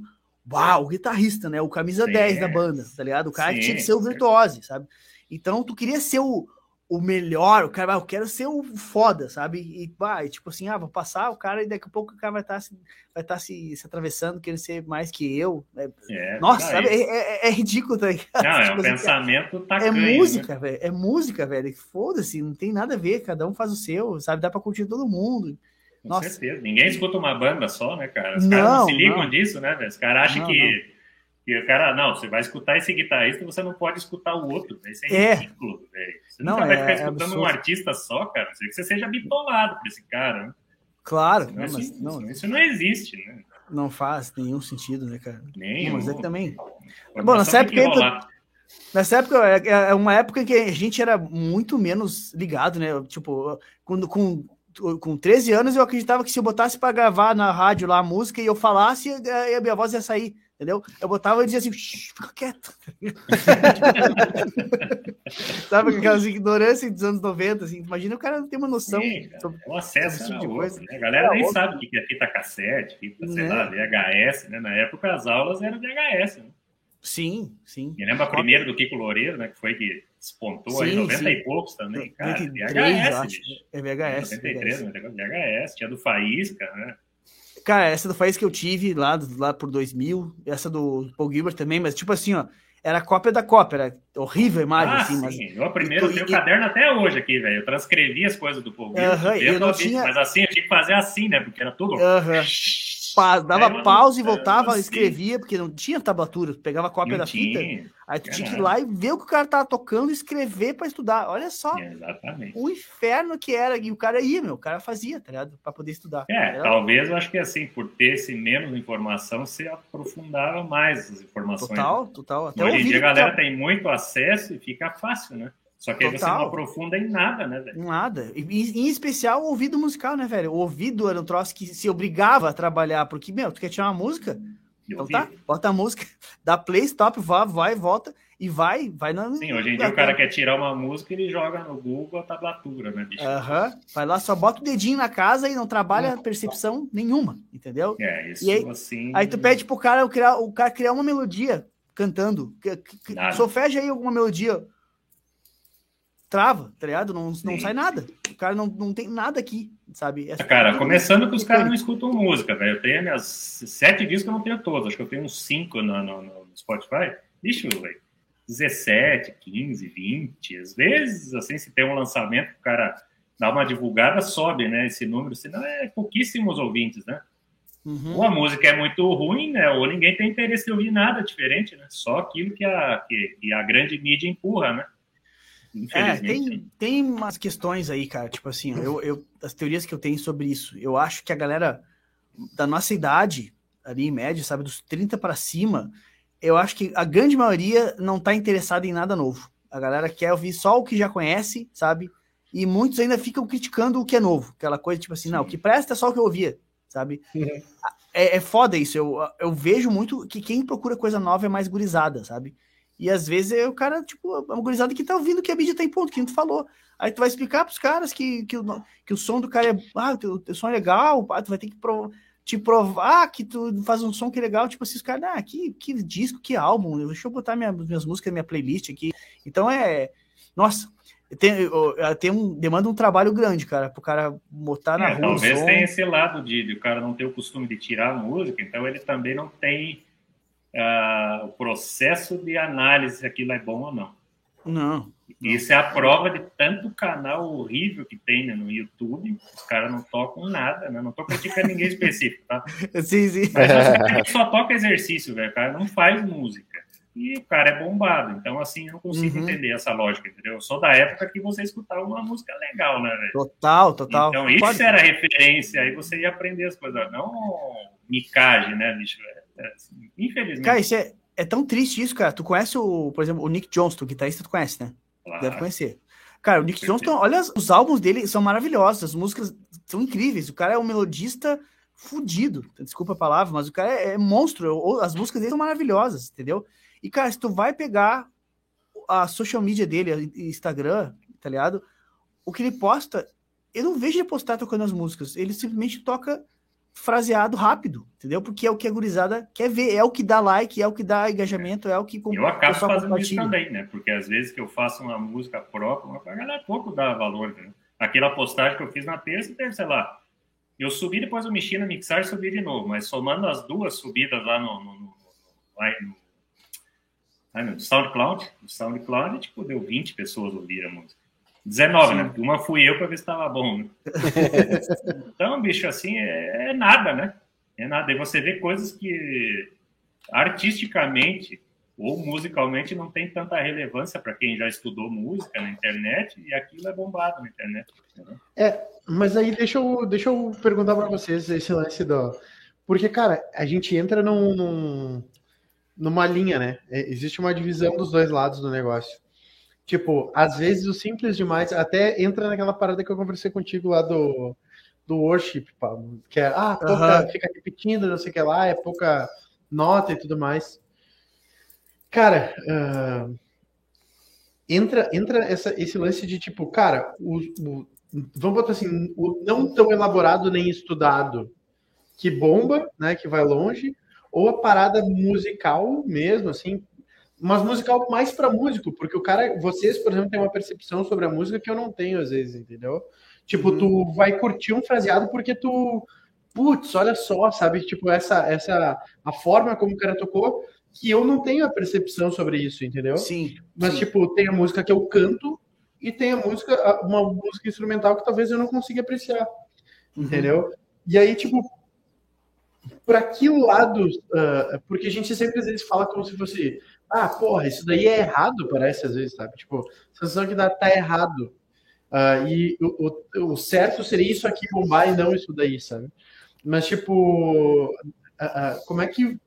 uau, o guitarrista, né? O camisa Sim, 10 da banda, tá ligado? O cara Sim, que tinha que ser o virtuose, sabe? Então, tu queria ser o, o melhor, o cara, eu quero ser o foda, sabe? E, vai tipo assim, ah, vou passar o cara e daqui a pouco o cara vai estar tá se, vai tá se, se atravessando, querendo ser mais que eu. Né? É, Nossa, sabe? É, é, é, ridículo, tá ligado? Não, é tipo um assim, pensamento tá É música, né? velho. É música, velho. Foda-se, não tem nada a ver, cada um faz o seu, sabe? Dá pra curtir todo mundo. Com Nossa. certeza. Ninguém escuta uma banda só, né, cara? Os caras não, se ligam não. disso, né, velho? Os caras acham que. E o cara, não, você vai escutar esse guitarrista, você não pode escutar o outro. Isso é, é. ridículo, velho. Você não, nunca vai é, ficar escutando é um artista só, cara. Você que você seja bitolado por esse cara. Né? Claro, isso não, mas, não, isso não existe, né? Não faz nenhum sentido, né, cara? Nenhum. mas é que também. Bom, nessa época. Nessa época, é, é uma época que a gente era muito menos ligado, né? Tipo, quando, com, com 13 anos eu acreditava que se eu botasse para gravar na rádio lá a música e eu falasse, a minha voz ia sair entendeu? Eu botava e dizia assim, fica quieto. Sabe aquelas ignorâncias dos anos 90, assim. Imagina o cara não ter uma noção. Sim, sobre, o acesso tipo de coisa. Né? A galera é, nem outro. sabe o que é fita cassete, fita, sei né? lá, VHS, né? Na época as aulas eram VHS, né? Sim, sim. Me lembra primeiro do Kiko Loureiro, né? Que foi que despontou sim, aí, 90 sim. e poucos também, cara. 23, VHS. É VHS. 93, VHS. VHS, tinha do Faísca, né? Cara, essa do Faísca que eu tive lá, lá por 2000, essa do Paul Gilbert também, mas tipo assim, ó, era cópia da cópia, era horrível a imagem, ah, assim. Sim. Mas... Eu primeiro tenho o caderno até hoje aqui, velho. Eu transcrevi as coisas do Paul Gilbert. Uh -huh, eu não tinha... Mas assim, eu tinha que fazer assim, né? Porque era tudo... Uh -huh pa, dava é, pausa e voltava, escrevia, porque não tinha tablatura, pegava a cópia não da tinha. fita. Aí tu tinha que ir lá e ver o que o cara tava tocando e escrever para estudar. Olha só Exatamente. o inferno que era. E o cara ia, meu, o cara fazia, tá ligado? Pra poder estudar. É, era... talvez eu acho que assim, por ter esse menos informação, você aprofundava mais as informações. Total, total. Até Hoje em dia a galera tem muito acesso e fica fácil, né? Só que aí você não aprofunda em nada, né, velho? Nada. E, em especial o ouvido musical, né, velho? O ouvido era um troço que se obrigava a trabalhar, porque, meu, tu quer tirar uma música? então tá, bota a música, dá play, stop, vai, vai, volta e vai, vai na. Sim, hoje em dia o cara quer tirar uma música e ele joga no Google a tablatura, né, bicho? Aham. Uhum. Vai lá, só bota o dedinho na casa e não trabalha percepção nenhuma, entendeu? É, isso aí, assim. Aí tu pede pro cara criar, o cara criar uma melodia cantando. Sofeja aí alguma melodia trava, tá ligado? Não, não sai nada. O cara não, não tem nada aqui, sabe? É cara, começando que os caras não escutam música, velho. Eu tenho minhas sete discos, eu não tenho todos. Acho que eu tenho uns cinco no, no, no Spotify. Bicho, velho. 17, 15, 20. Às vezes, assim, se tem um lançamento, o cara dá uma divulgada, sobe, né? Esse número, senão é pouquíssimos ouvintes, né? Uhum. Ou a música é muito ruim, né? Ou ninguém tem interesse em ouvir nada diferente, né? Só aquilo que a, que, que a grande mídia empurra, né? É, tem, tem umas questões aí, cara. Tipo assim, eu, eu, as teorias que eu tenho sobre isso. Eu acho que a galera da nossa idade, ali em média, sabe, dos 30 para cima, eu acho que a grande maioria não tá interessada em nada novo. A galera quer ouvir só o que já conhece, sabe? E muitos ainda ficam criticando o que é novo. Aquela coisa, tipo assim, Sim. não, o que presta é só o que eu ouvia, sabe? Uhum. É, é foda isso. Eu, eu vejo muito que quem procura coisa nova é mais gurizada, sabe? E às vezes é o cara, tipo, é uma gurizada que tá ouvindo que a mídia tem tá ponto, que tu falou. Aí tu vai explicar pros caras que, que, o, que o som do cara é. Ah, o teu, teu som é legal, ah, tu vai ter que pro, te provar que tu faz um som que é legal. Tipo assim, os caras, ah, que, que disco, que álbum, deixa eu botar minha, minhas músicas na minha playlist aqui. Então é. Nossa, tem, tem um, demanda um trabalho grande, cara, pro cara botar na é, rua. Talvez tenha esse lado de, de o cara não ter o costume de tirar a música, então ele também não tem uh, o processo de análise se aquilo é bom ou não. Não. Isso é a prova de tanto canal horrível que tem né, no YouTube. Os caras não tocam nada, né? Não tô criticando ninguém específico, tá? Sim, sim. Mas só toca exercício, velho. O cara não faz música. E o cara é bombado. Então, assim, eu não consigo uhum. entender essa lógica, entendeu? Eu sou da época que você escutava uma música legal, né, velho? Total, total. Então, isso Pode... era referência. Aí você ia aprender as coisas. Não micagem, né, bicho? É, assim, infelizmente. Cara, isso é, é tão triste isso, cara. Tu conhece o, por exemplo, o Nick Johnston, guitarrista, tu conhece, né? Claro. Deve conhecer. Cara, o Nick Johnston, olha, os álbuns dele são maravilhosos, as músicas são incríveis. O cara é um melodista fudido, desculpa a palavra, mas o cara é, é monstro. As músicas dele são maravilhosas, entendeu? E, cara, se tu vai pegar a social media dele, Instagram, tá ligado? O que ele posta, eu não vejo ele postar tocando as músicas. Ele simplesmente toca fraseado rápido, entendeu? Porque é o que a gurizada quer ver, é o que dá like, é o que dá engajamento, é o que Eu acabo fazendo isso também, né? Porque às vezes que eu faço uma música própria, a galera pouco dá valor, né? Aquela postagem que eu fiz na terça teve, sei lá, eu subi, depois eu mexi na mixar e subi de novo, mas somando as duas subidas lá no, no, no, no, no SoundCloud, no SoundCloud, tipo, deu 20 pessoas ouvir a música. 19, né? Uma fui eu para ver se estava bom. Né? então, bicho, assim, é, é, nada, né? É nada. E você vê coisas que artisticamente ou musicalmente não tem tanta relevância para quem já estudou música na internet e aquilo é bombado na internet. É, mas aí deixa eu, deixa eu perguntar para vocês esse lance do. Porque, cara, a gente entra num, num, numa linha, né? É, existe uma divisão dos dois lados do negócio. Tipo, às vezes o simples demais até entra naquela parada que eu conversei contigo lá do, do worship, que é, ah, pouca, uhum. fica repetindo, não sei o que lá, é pouca nota e tudo mais. Cara, uh, entra, entra essa, esse lance de tipo, cara, o, o, vamos botar assim, o não tão elaborado nem estudado que bomba, né, que vai longe, ou a parada musical mesmo, assim, mas musical mais para músico, porque o cara, vocês, por exemplo, têm uma percepção sobre a música que eu não tenho às vezes, entendeu? Tipo, uhum. tu vai curtir um fraseado porque tu, putz, olha só, sabe? Tipo, essa, essa, a forma como o cara tocou, que eu não tenho a percepção sobre isso, entendeu? Sim. Mas, sim. tipo, tem a música que eu canto e tem a música, uma música instrumental que talvez eu não consiga apreciar, uhum. entendeu? E aí, tipo, para que lado? Uh, porque a gente sempre às vezes fala como se fosse, ah, porra, isso daí é errado, parece às vezes, sabe? Tipo, a sensação que dá, tá errado. Uh, e o, o, o, certo seria isso aqui bombar e não isso daí, sabe? Mas, tipo, uh, uh, como é que.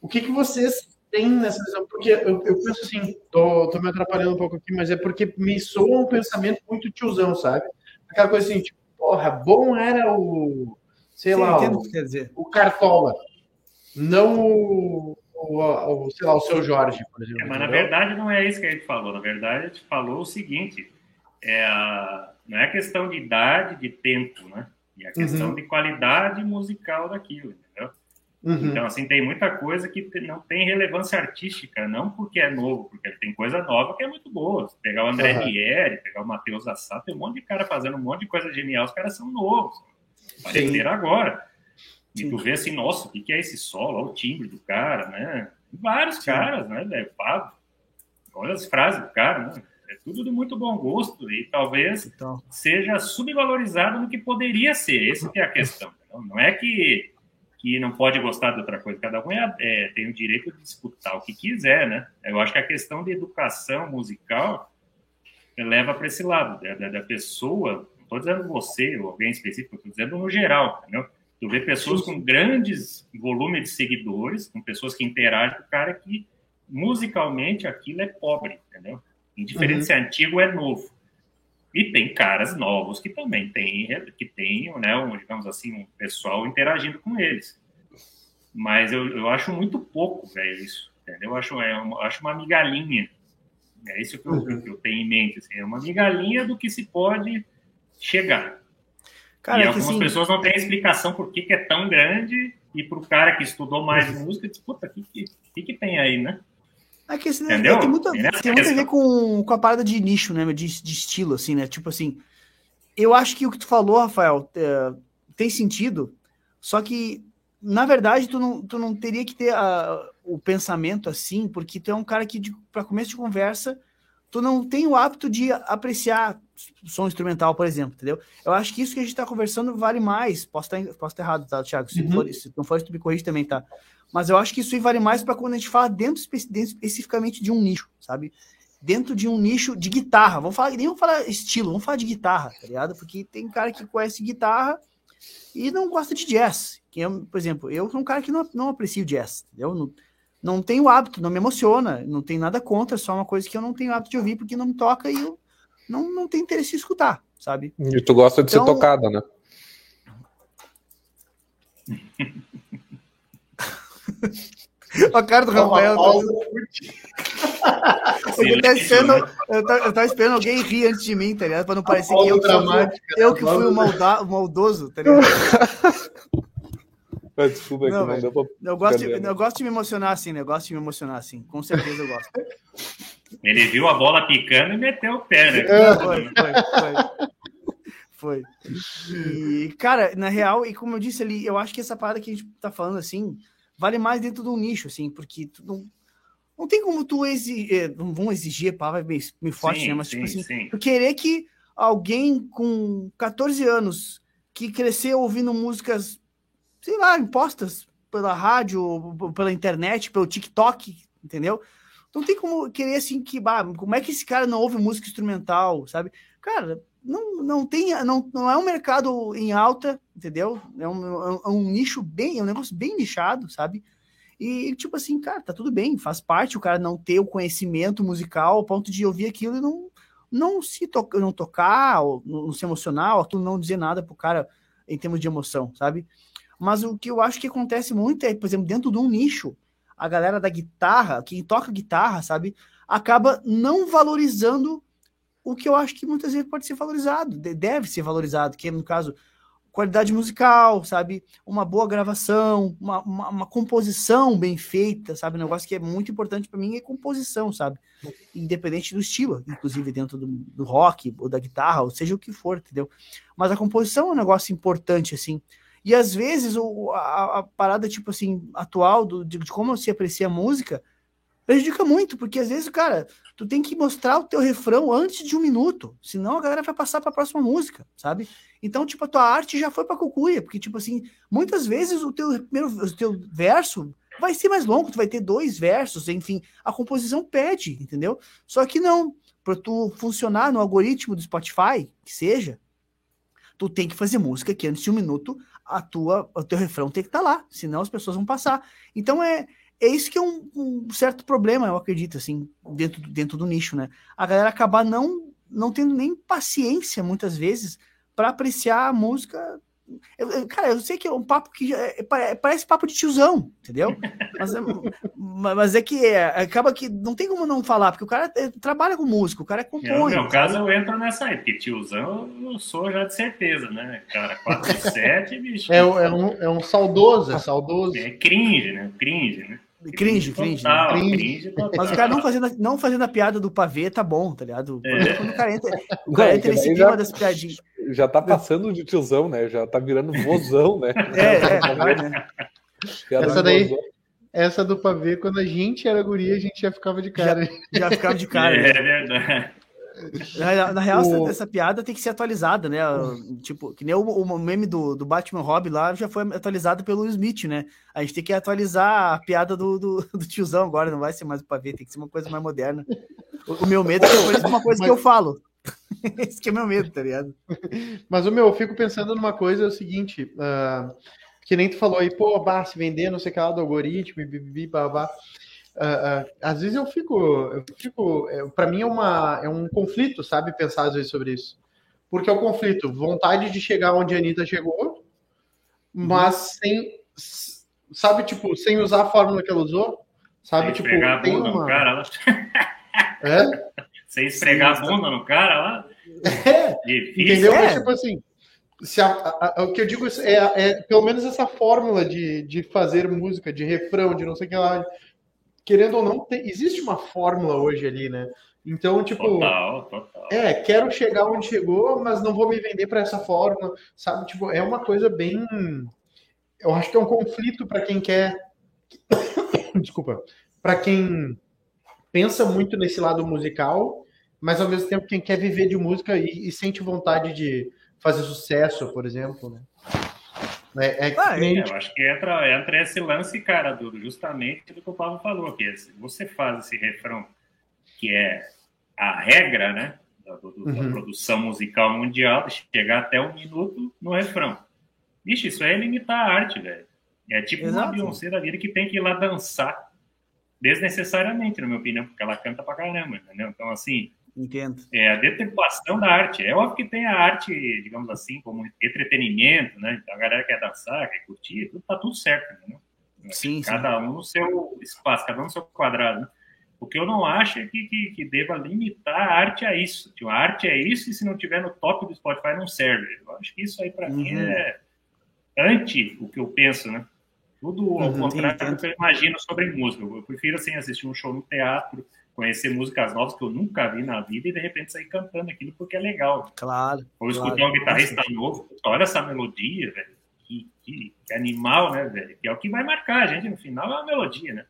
O que, que vocês têm nessa visão? Porque eu, eu penso assim, tô, tô me atrapalhando um pouco aqui, mas é porque me soa um pensamento muito tiozão, sabe? Aquela coisa assim, tipo, porra, bom era o. Sei Sim, lá, o, o Cartola. Não o, o, o, sei lá, o seu Jorge, por exemplo. É, mas na verdade não é isso que a gente falou. Na verdade, a gente falou o seguinte: é a, não é questão de idade, de tempo, né? E a questão uhum. de qualidade musical daquilo, entendeu? Uhum. Então, assim, tem muita coisa que não tem relevância artística, não porque é novo, porque tem coisa nova que é muito boa. Se pegar o André uhum. Pegar o Matheus Assá, tem um monte de cara fazendo um monte de coisa genial, os caras são novos. Aparecer agora. E tu vê assim, nossa, o que é esse solo? Olha o timbre do cara, né? Vários Sim. caras, né, velho? Olha as frases do cara, né? É tudo de muito bom gosto e talvez então. seja subvalorizado no que poderia ser. Essa é a questão. Não é que, que não pode gostar de outra coisa. Cada um é, é, tem o direito de disputar o que quiser, né? Eu acho que a questão de educação musical leva para esse lado, da, da pessoa. Não estou dizendo você ou alguém específico, estou dizendo no geral, entendeu? Tu vê pessoas com grandes volumes de seguidores, com pessoas que interagem com o cara que musicalmente aquilo é pobre, entendeu? Indiferente uhum. se é antigo ou é novo. E tem caras novos que também têm, que tem, né, um, digamos assim, um pessoal interagindo com eles. Mas eu, eu acho muito pouco, velho, isso. Entendeu? Eu acho, é uma, acho uma migalhinha. É isso que eu, uhum. que eu tenho em mente. Assim, é uma migalhinha do que se pode chegar. Cara, e algumas assim... pessoas não têm explicação por que, que é tão grande e para o cara que estudou mais música, diz, puta, o que, que, que, tem aí, né? É que esse, Entendeu? Tem, muito, tem muito a ver com, com a parada de nicho, né? De, de estilo, assim, né? Tipo assim, eu acho que o que tu falou, Rafael, é, tem sentido, só que, na verdade, tu não, tu não teria que ter a, o pensamento assim, porque tu é um cara que, para começo de conversa, tu não tem o hábito de apreciar som instrumental, por exemplo, entendeu? Eu acho que isso que a gente está conversando vale mais. Posso estar, posso estar errado, tá, Thiago? Se, uhum. for, se não for, tu me corrige também, tá? Mas eu acho que isso aí vale mais para quando a gente fala dentro, dentro, especificamente de um nicho, sabe? Dentro de um nicho de guitarra. Vamos falar, nem vamos falar estilo, vamos falar de guitarra, tá ligado? Porque tem cara que conhece guitarra e não gosta de jazz. Que é, por exemplo, eu sou um cara que não, não aprecio jazz, entendeu? Não, não tenho hábito, não me emociona, não tem nada contra, é só uma coisa que eu não tenho hábito de ouvir porque não me toca e eu não, não tenho interesse em escutar, sabe? E tu gosta de então, ser tocada, né? a cara do Rafael. Tá... eu, tava esperando, eu, tava, eu tava esperando alguém rir antes de mim, tá ligado? Pra não parecer que eu, que eu que fui o, malda, o maldoso, tá ligado? Desculpa, não, não deu pra... eu, gosto de, eu gosto de me emocionar assim, né? Eu gosto de me emocionar assim. Com certeza eu gosto. Ele viu a bola picando e meteu o pé, né? Foi, foi, foi. foi. E, cara, na real, e como eu disse ali, eu acho que essa parada que a gente tá falando assim, vale mais dentro de um nicho, assim, porque tu não, não tem como tu exigir, eh, não vão exigir, palavra meio, meio forte, sim, né? Mas, tipo sim, tipo assim, tu querer que alguém com 14 anos que cresceu ouvindo músicas, sei lá, impostas pela rádio, pela internet, pelo TikTok, entendeu? Não tem como querer assim que, bah, como é que esse cara não ouve música instrumental, sabe? Cara, não, não tem, não, não é um mercado em alta, entendeu? É um, é um nicho bem, é um negócio bem nichado, sabe? E, tipo assim, cara, tá tudo bem, faz parte o cara não ter o conhecimento musical ao ponto de ouvir aquilo e não, não se to não tocar, ou não se emocionar, ou aquilo não dizer nada pro cara em termos de emoção, sabe? Mas o que eu acho que acontece muito é, por exemplo, dentro de um nicho, a galera da guitarra, quem toca guitarra, sabe? acaba não valorizando o que eu acho que muitas vezes pode ser valorizado, deve ser valorizado, que é, no caso, qualidade musical, sabe? Uma boa gravação, uma, uma, uma composição bem feita, sabe? Um negócio que é muito importante para mim é composição, sabe? Independente do estilo, inclusive dentro do, do, rock ou da guitarra, ou seja o que for, entendeu? Mas a composição é um negócio importante, assim. E às vezes o, a, a parada, tipo assim, atual do, de, de como se aprecia a música prejudica muito, porque às vezes, cara, tu tem que mostrar o teu refrão antes de um minuto, senão a galera vai passar para a próxima música, sabe? Então, tipo, a tua arte já foi para cucuia, porque, tipo assim, muitas vezes o teu primeiro, o teu verso vai ser mais longo, tu vai ter dois versos, enfim, a composição pede, entendeu? Só que não, para tu funcionar no algoritmo do Spotify, que seja, tu tem que fazer música que antes de um minuto a tua, o teu refrão tem que estar tá lá, senão as pessoas vão passar. Então é, é isso que é um, um, certo problema, eu acredito, assim, dentro, dentro do nicho, né? A galera acabar não, não tendo nem paciência, muitas vezes, para apreciar a música eu, cara, eu sei que é um papo que é, é, parece papo de tiozão, entendeu? Mas, é, mas é que é, acaba que não tem como não falar, porque o cara é, trabalha com música, o cara compõe. No meu caso, eu entro nessa aí, porque tiozão eu sou já de certeza, né? Cara, 4 e 7, bicho. É, é, um, é um saudoso, é saudoso. É cringe, né? Cringe, né? Cringe, cringe. Total, cringe. cringe Mas o cara não fazendo, não fazendo a piada do pavê tá bom, tá ligado? É. Quando o cara entra, o cara entra nesse clima das piadinhas. Já tá passando de tiozão, né? Já tá virando vozão, né? É, é, é né? Essa daí, essa do pavê, quando a gente era guria, a gente já ficava de cara. Já, já ficava de cara. É, né? é verdade. Na, na real, o... essa, piada tem que ser atualizada, né? Tipo, que nem o, o meme do, do Batman Robin lá já foi atualizado pelo Will Smith, né? A gente tem que atualizar a piada do, do, do tiozão agora, não vai ser mais o pavê, tem que ser uma coisa mais moderna. O, o meu medo é que uma coisa Mas... que eu falo. Esse que é meu medo, tá ligado? Mas o meu, eu fico pensando numa coisa, é o seguinte, uh, que nem tu falou aí, pô, bah, se vender, não sei o que lá do algoritmo, bibi, babá. Uh, uh, às vezes eu fico, eu fico, é, para mim é uma, é um conflito, sabe, pensar às vezes sobre isso, porque é o um conflito, vontade de chegar onde a Anitta chegou, mas uhum. sem, sabe, tipo, sem usar a fórmula que ela usou, sabe, sem tipo, esfregar a bunda uma... cara lá. É? Sem esfregar Sim, a bunda no cara lá. É, Entendeu? É. Mas, tipo assim, se a, a, a, o que eu digo é, é, pelo menos essa fórmula de, de fazer música, de refrão, de não sei o que lá querendo ou não, tem, existe uma fórmula hoje ali, né? Então, tipo, total, total. é, quero chegar onde chegou, mas não vou me vender para essa fórmula, sabe? Tipo, é uma coisa bem, eu acho que é um conflito para quem quer, desculpa, para quem pensa muito nesse lado musical, mas ao mesmo tempo quem quer viver de música e, e sente vontade de fazer sucesso, por exemplo, né? É, é, ah, é, eu acho que entra, entra esse lance, cara, do, justamente do que o Paulo falou, que você faz esse refrão, que é a regra, né, da, do, uhum. da produção musical mundial, chegar até um minuto no refrão. Vixe, isso é limitar a arte, velho. É tipo Exato. uma Beyoncé da vida que tem que ir lá dançar desnecessariamente, na minha opinião, porque ela canta pra caramba, entendeu? Então, assim, Entendo. É a deturpação da arte. É óbvio que tem a arte, digamos assim, como entretenimento, né? Então a galera quer dançar, quer curtir, tudo, tá tudo certo, né? Sim, cada sim. um no seu espaço, cada um no seu quadrado. Né? O que eu não acho é que, que, que, deva limitar a arte a isso. Tipo, a arte é isso e se não tiver no top do Spotify não serve. Eu acho que isso aí para uhum. mim é anti o que eu penso, né? Tudo ao uhum, contrário do que eu imagino sobre música. Eu prefiro assim assistir um show no teatro, conhecer músicas novas que eu nunca vi na vida e de repente sair cantando aquilo porque é legal. Claro. Ou escutar claro, um guitarrista novo, olha essa melodia, velho. Que, que, que, animal, né, velho? Que é o que vai marcar a gente no final, é a melodia, né?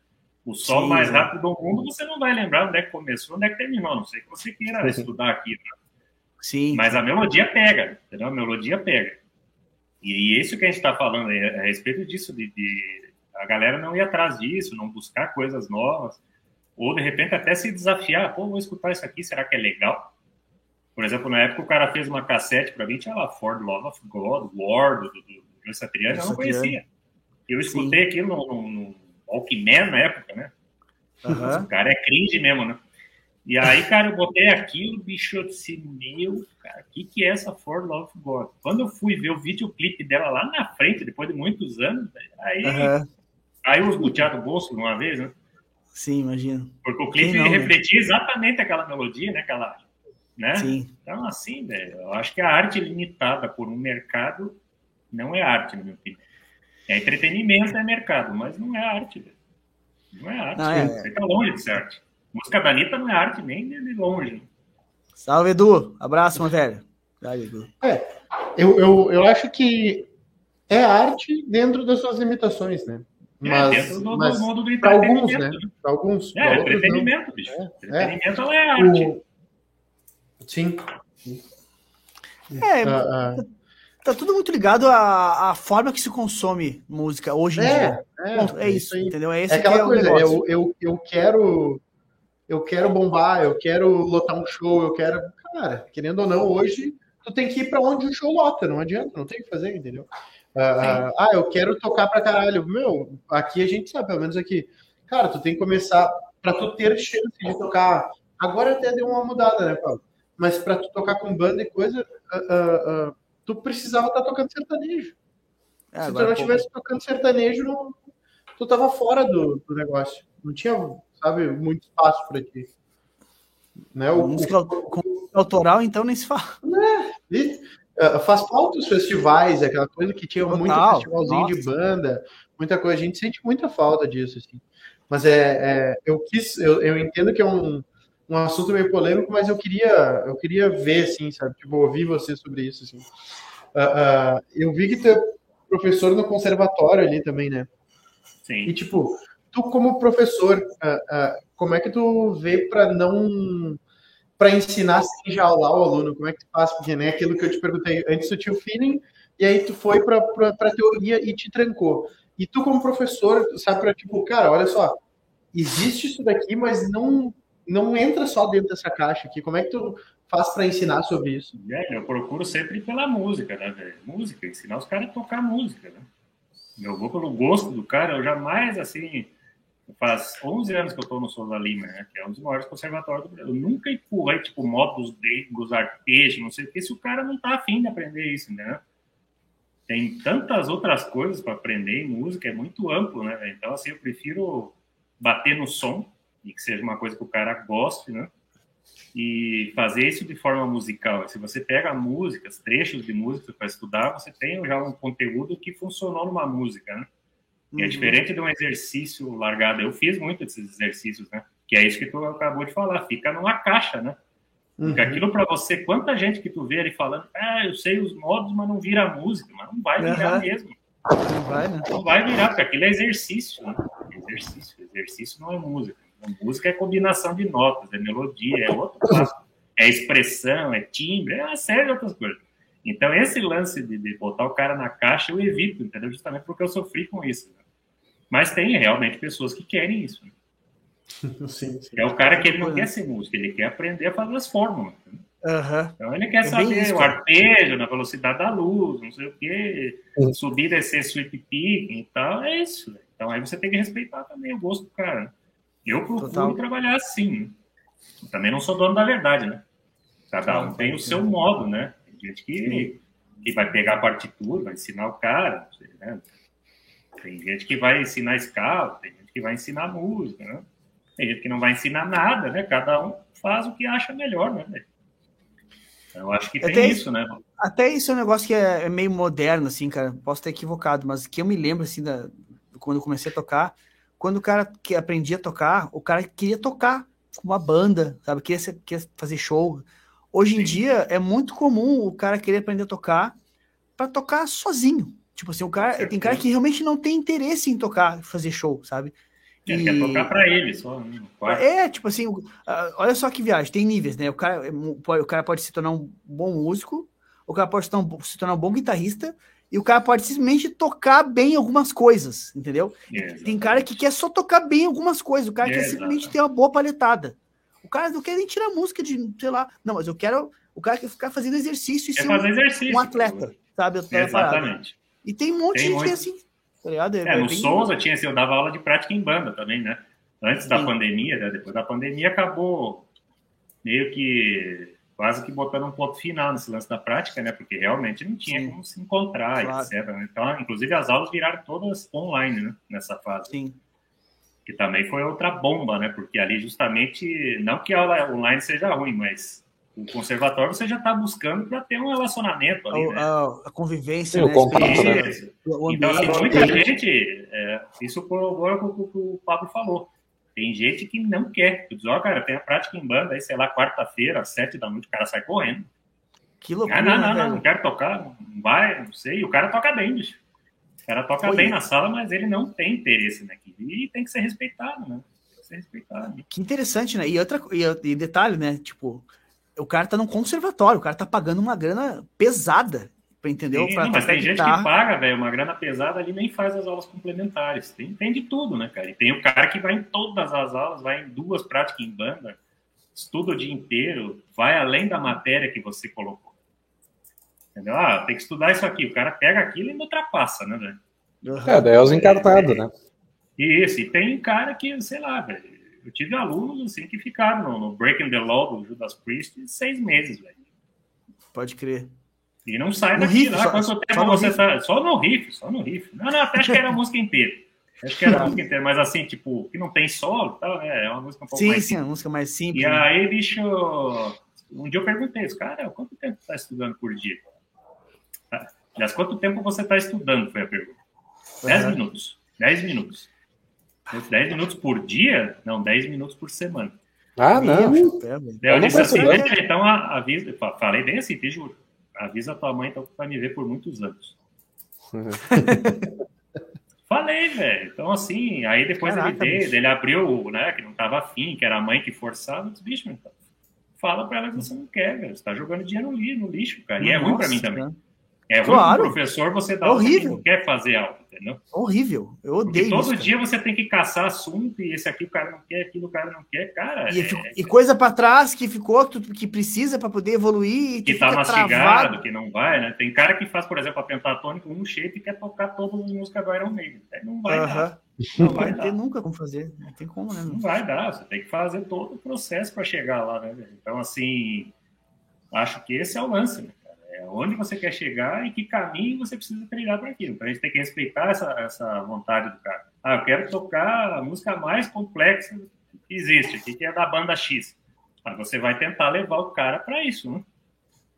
O sol Sim, mais é. rápido do mundo, você não vai lembrar onde é que começou, onde é que terminou. Não sei que você queira estudar aqui. Né? Sim. Mas a melodia pega, entendeu? A melodia pega. E, e isso que a gente está falando aí, a respeito disso, de, de a galera não ir atrás disso, não buscar coisas novas ou de repente até se desafiar, pô, vou escutar isso aqui, será que é legal? Por exemplo, na época o cara fez uma cassete para mim, tinha lá Ford Love of God, War, do, do, do Satriani, eu não conhecia. Eu escutei Sim. aquilo no, no, no Walkman na época, né? Uhum. O cara é cringe mesmo, né? E aí, cara, eu botei aquilo, bicho, eu disse, meu, cara, o que, que é essa Ford Love God? Quando eu fui ver o videoclipe dela lá na frente, depois de muitos anos, aí, uhum. aí os buteados do bolso de uma vez, né? Sim, imagino. Porque o clipe não, né? refletia né? exatamente aquela melodia, né? Aquela, né? Sim. Então, assim, velho, eu acho que a arte limitada por um mercado não é arte, no meu opinião. É entretenimento, é mercado, mas não é arte, velho. Não é arte. Não, é... Você tá longe de ser arte. Música da Anitta não é arte nem de longe. Salve, Edu. Abraço, meu velho. Edu. É, eu, eu, eu acho que é arte dentro das suas limitações, né? É, mas, é, dentro do, mas do mundo do entretenimento. Alguns, né? Para alguns. É, outros, entretenimento, não. bicho. É, entretenimento é, é arte. O... Sim. É, uh, uh... tá tudo muito ligado à, à, forma que se consome música hoje em é, dia. É, é, é isso, aí. entendeu? É, esse é aquela é coisa, eu, eu, eu quero eu quero bombar, eu quero lotar um show, eu quero. Cara, querendo ou não, hoje tu tem que ir para onde o show lota, não adianta, não tem o que fazer, entendeu? Uh, ah, eu quero tocar pra caralho. Meu, aqui a gente sabe, pelo menos aqui. Cara, tu tem que começar, para tu ter chance de tocar. Agora até deu uma mudada, né, Paulo? Mas para tu tocar com banda e coisa, uh, uh, tu precisava estar tá tocando sertanejo. É, Se tu não estivesse tocando sertanejo, não, tu tava fora do, do negócio. Não tinha, sabe, muito espaço para ti. Né? O, música o, com autoral, então, nem se fala. É, e, uh, faz falta os festivais, aquela coisa que tinha Total, muito festivalzinho nossa. de banda, muita coisa. A gente sente muita falta disso, assim. Mas é, é eu quis, eu, eu entendo que é um, um assunto meio polêmico, mas eu queria, eu queria ver, assim, sabe? Tipo, ouvir você sobre isso, assim. Uh, uh, eu vi que tu é professor no conservatório ali também, né? Sim. E, tipo, tu como professor, uh, como é que tu vê para não para ensinar sem jaular o aluno? Como é que tu faz? Porque né, aquilo que eu te perguntei antes, tu tinha o feeling e aí tu foi para a teoria e te trancou. E tu como professor, sabe para tipo, cara, olha só, existe isso daqui, mas não não entra só dentro dessa caixa aqui. Como é que tu faz para ensinar sobre isso? É, eu procuro sempre pela música, né, velho? Música, ensinar os caras a tocar música, né? Eu vou pelo gosto do cara, eu jamais, assim, faz 11 anos que eu estou no Souza Lima, né, que é um dos maiores conservatórios do Brasil. Eu nunca empurrei, tipo, modos gregos, arpejos, não sei o que, se o cara não tá afim de aprender isso, né? Tem tantas outras coisas para aprender em música, é muito amplo, né? Então, assim, eu prefiro bater no som e que seja uma coisa que o cara goste, né? E fazer isso de forma musical. Se você pega músicas, trechos de música para estudar, você tem já um conteúdo que funcionou numa música, né? É uhum. diferente de um exercício largado. Eu fiz muito desses exercícios, né? Que é isso que tu acabou de falar. Fica numa caixa, né? Porque uhum. aquilo para você, quanta gente que tu vê ali falando, ah, eu sei os modos, mas não vira música, mas não vai virar uhum. mesmo. Não vai, né? Não vai virar, porque aquilo é exercício, né? Exercício. Exercício não é música. Música é combinação de notas, é melodia, é outro passo. É expressão, é timbre, é uma série de outras coisas. Então, esse lance de, de botar o cara na caixa, eu evito, entendeu? Justamente porque eu sofri com isso. Né? Mas tem realmente pessoas que querem isso. Né? Sim, sim. É o cara que ele não quer ser músico, ele quer aprender a fazer as fórmulas. Né? Uhum. Então ele quer é saber isso, o arpejo na velocidade da luz, não sei o uhum. subir, descer, sweep picking e tal, é isso. Né? Então aí você tem que respeitar também o gosto do cara. Né? Eu procuro Total. trabalhar assim. Eu também não sou dono da verdade, né? Cada um tem o seu modo, né? Tem gente que, que vai pegar a partitura, vai ensinar o cara, né? Tem gente que vai ensinar escala, tem gente que vai ensinar música, né? Tem gente que não vai ensinar nada, né? Cada um faz o que acha melhor, né? Eu acho que tem até isso, né? Até isso é um negócio que é, é meio moderno, assim, cara. Posso estar equivocado, mas que eu me lembro, assim, da, quando eu comecei a tocar, quando o cara que aprendia a tocar, o cara queria tocar com uma banda, sabe? Queria, queria fazer show. Hoje Sim. em dia é muito comum o cara querer aprender a tocar para tocar sozinho. Tipo assim, o cara tem cara que realmente não tem interesse em tocar, fazer show, sabe? É, e... Quer tocar para ele só. Né? É, tipo assim, olha só que viagem, tem níveis, né? O cara, o cara pode se tornar um bom músico, o cara pode se tornar um, se tornar um bom guitarrista, e o cara pode simplesmente tocar bem algumas coisas, entendeu? tem cara que quer só tocar bem algumas coisas, o cara quer simplesmente ter uma boa paletada. O cara não quer nem tirar música de, sei lá, não, mas eu quero. O cara quer ficar fazendo exercício e ser um, exercício, um atleta, sabe? Exatamente. E tem um monte tem de gente muito... que é assim. Tá ligado? É, é no Souza tinha assim, eu dava aula de prática em banda também, né? Antes da Sim. pandemia, né? depois da pandemia acabou meio que quase que botando um ponto final nesse lance da prática, né? Porque realmente não tinha Sim. como se encontrar, claro. etc. Né? Então, inclusive as aulas viraram todas online, né? Nessa fase. Sim. Que também foi outra bomba, né? Porque ali justamente, não que a aula online seja ruim, mas o conservatório você já está buscando para ter um relacionamento ali, a, né? a, a convivência, Sim, né? o contato, Experiência, né? o Então, assim, muita gente, é, isso corrobora com o que o Pablo falou. Tem gente que não quer. Tu diz, ó, cara, tem a prática em banda, aí, sei lá, quarta-feira, às sete da noite, o cara sai correndo. Que loucura, Ah, não, né, não, não, velho? não quero tocar, não vai, não sei. E o cara toca bem, bicho. O cara toca Foi. bem na sala, mas ele não tem interesse naquilo. E tem que ser respeitado, né? Tem que ser respeitado. Que interessante, né? E outra e, e detalhe, né? Tipo, o cara tá num conservatório, o cara tá pagando uma grana pesada, pra entendeu? Sim, Pra não, mas tem gente guitarra. que paga, velho, uma grana pesada ali nem faz as aulas complementares. Tem, tem de tudo, né, cara? E tem o cara que vai em todas as aulas, vai em duas práticas em banda, estuda o dia inteiro, vai além da matéria que você colocou. Entendeu? Ah, tem que estudar isso aqui. O cara pega aquilo e não ultrapassa, né, velho? É, daí é os encartados, né? E esse, tem cara que, sei lá, velho. Eu tive alunos assim que ficaram no, no Breaking the Law do Judas Priest seis meses, velho. Pode crer. E não sai No daqui riff, lá. só- Quanto tempo no você riff? tá. Só no riff, só no riff. Não, não, até acho que era a música inteira. Acho que era a música inteira, mas assim, tipo, que não tem solo e tal, né? É uma música um pouco Sim, mais sim, a música mais simples. E né? aí, bicho, um dia eu perguntei, isso, cara, quanto tempo você está estudando por dia? Aliás, quanto tempo você está estudando? Foi a pergunta. Dez Aham. minutos. Dez minutos. Dez minutos por dia? Não, dez minutos por semana. Ah, não. Eu, Eu não disse assim. "Olha, então avisa, fa- falei bem assim, te juro. Avisa a tua mãe então que vai me ver por muitos anos. Falei, velho. Então, assim, aí depois Caraca, ele ele abriu, né, que não tava afim, que era a mãe que forçava. Eu disse, bicho, então, fala pra ela que você não quer, velho. Você tá jogando dinheiro no li- no lixo, cara. E é ruim pra mim Nossa, também. cara. É ruim Claro. pro professor você dar É aula horrível. não quer fazer algo, entendeu? Horrível. Eu Porque odeio todo isso. dia você tem que caçar assunto e esse aqui o cara não quer, aquilo o cara não quer, cara. E, é- fico- e coisa pra trás que ficou, que, que precisa pra poder evoluir. E tu que tá mastigado, travado. que não vai, né? Tem cara que faz, por exemplo, a pentatônica um shape e quer tocar todas as músicas do Iron Maiden. Aí Não vai dar. Aham. Não Não vai ter dar. nunca como fazer. Não tem como, né? Não vai dar. Você tem que fazer todo o processo para chegar lá, né? Então, assim, acho que esse é o lance, né? É onde você quer chegar e que caminho você precisa trilhar para aquilo. Então, a gente tem que respeitar essa, essa vontade do cara. Ah, eu quero tocar a música mais complexa que existe aqui, que é da banda X. Mas você vai tentar levar o cara para isso, né?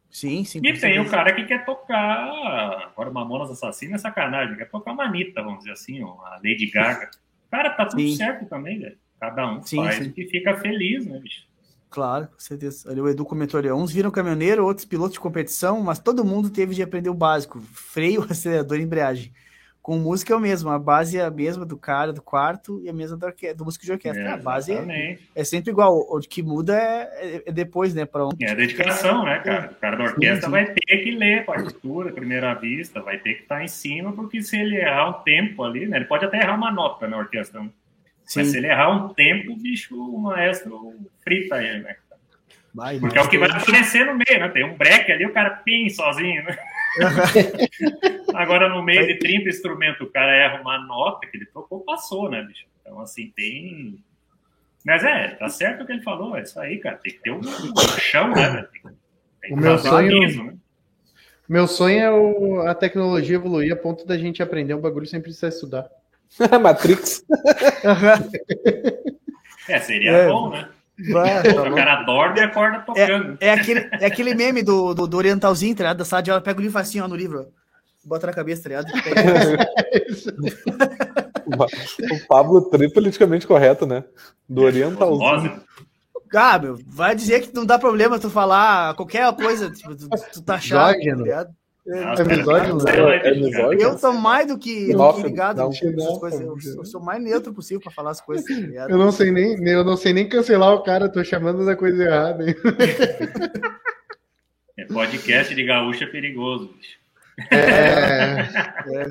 Sim, sim. E tem o cara que quer tocar. Agora, Mamonas Assassinas é sacanagem. Quer tocar Manita, vamos dizer assim, ó, a Lady Gaga. Cara, tá tudo Sim. certo também, velho. Cada um Sim, faz sim. o que fica feliz, né, bicho? Claro, com certeza. Ali o Edu comentou ali, uns viram caminhoneiro, outros pilotos de competição, mas todo mundo teve de aprender o básico: freio, acelerador e embreagem. Com música é o mesmo, a base é a mesma do cara do quarto e a mesma do, do músico de orquestra. a base é, é sempre igual, o que muda é, é- é depois, né? Para É a dedicação, né, cara? O cara da orquestra Sim, sim. vai ter que ler a partitura, primeira vista, vai ter que estar em cima, porque se ele errar um tempo ali, né? Ele pode até errar uma nota na orquestra, né? Mas se ele errar um tempo, bicho, o maestro frita ele, né? Vai, Porque é o que vai aparecer no meio, né? Tem um break ali, o cara pim sozinho, né? Agora, no meio de 30 instrumentos, o cara erra uma nota que ele tocou, passou, né, bicho? Então, assim, tem. Mas é, tá certo o que ele falou, é isso aí, cara. Tem que ter um chão, né? O meu sonho- aviso, né? Meu sonho é o- a tecnologia evoluir a ponto da gente aprender um bagulho sem precisar estudar. Matrix. É, seria É. bom, né? Vai, tá O cara dorme e acorda tocando. É aquele, é aquele meme do, do, do orientalzinho, tá ligado? Da sala de aula, pega o livro assim, ó, no livro. Bota na cabeça, tá ligado? O Pablo tri politicamente correto, né? Do Orientalzinho. Rosa. Ah, meu, vai dizer que não dá problema tu falar qualquer coisa, tipo, tu, tu tá chato, tá ligado? Nossa, É misógino, cara, né? É misógino. Eu tô mais do que, do que ligado não, não, coisas. Eu, eu sou o mais neutro possível pra falar as coisas, tá ligado? Eu não sei nem, eu não sei nem cancelar o cara, tô chamando da coisa errada. Hein? É, podcast de gaúcho é perigoso, bicho. É, É,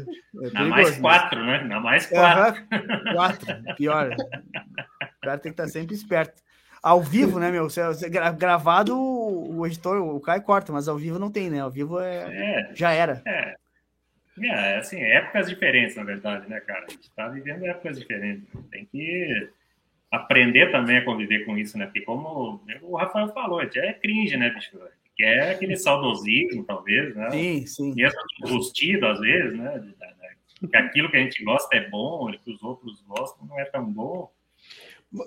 é Na mais quatro, né? Na mais né? quatro. Aham, quatro, pior. O cara tem que estar sempre esperto. Ao vivo, né, meu? Se gra- Gravado, o editor, o Caio corta, mas ao vivo não tem, né? Ao vivo é, É, já era. é. É, assim, épocas diferentes, na verdade, né, cara? A gente tá vivendo épocas diferentes. Tem que aprender também a conviver com isso, né? Porque como o Rafael falou, já é cringe, né, bicho? Que é aquele saudosismo, talvez, né? Sim, sim. Mesmo enrustido, às vezes, né? Que aquilo que a gente gosta é bom, que os outros gostam não é tão bom.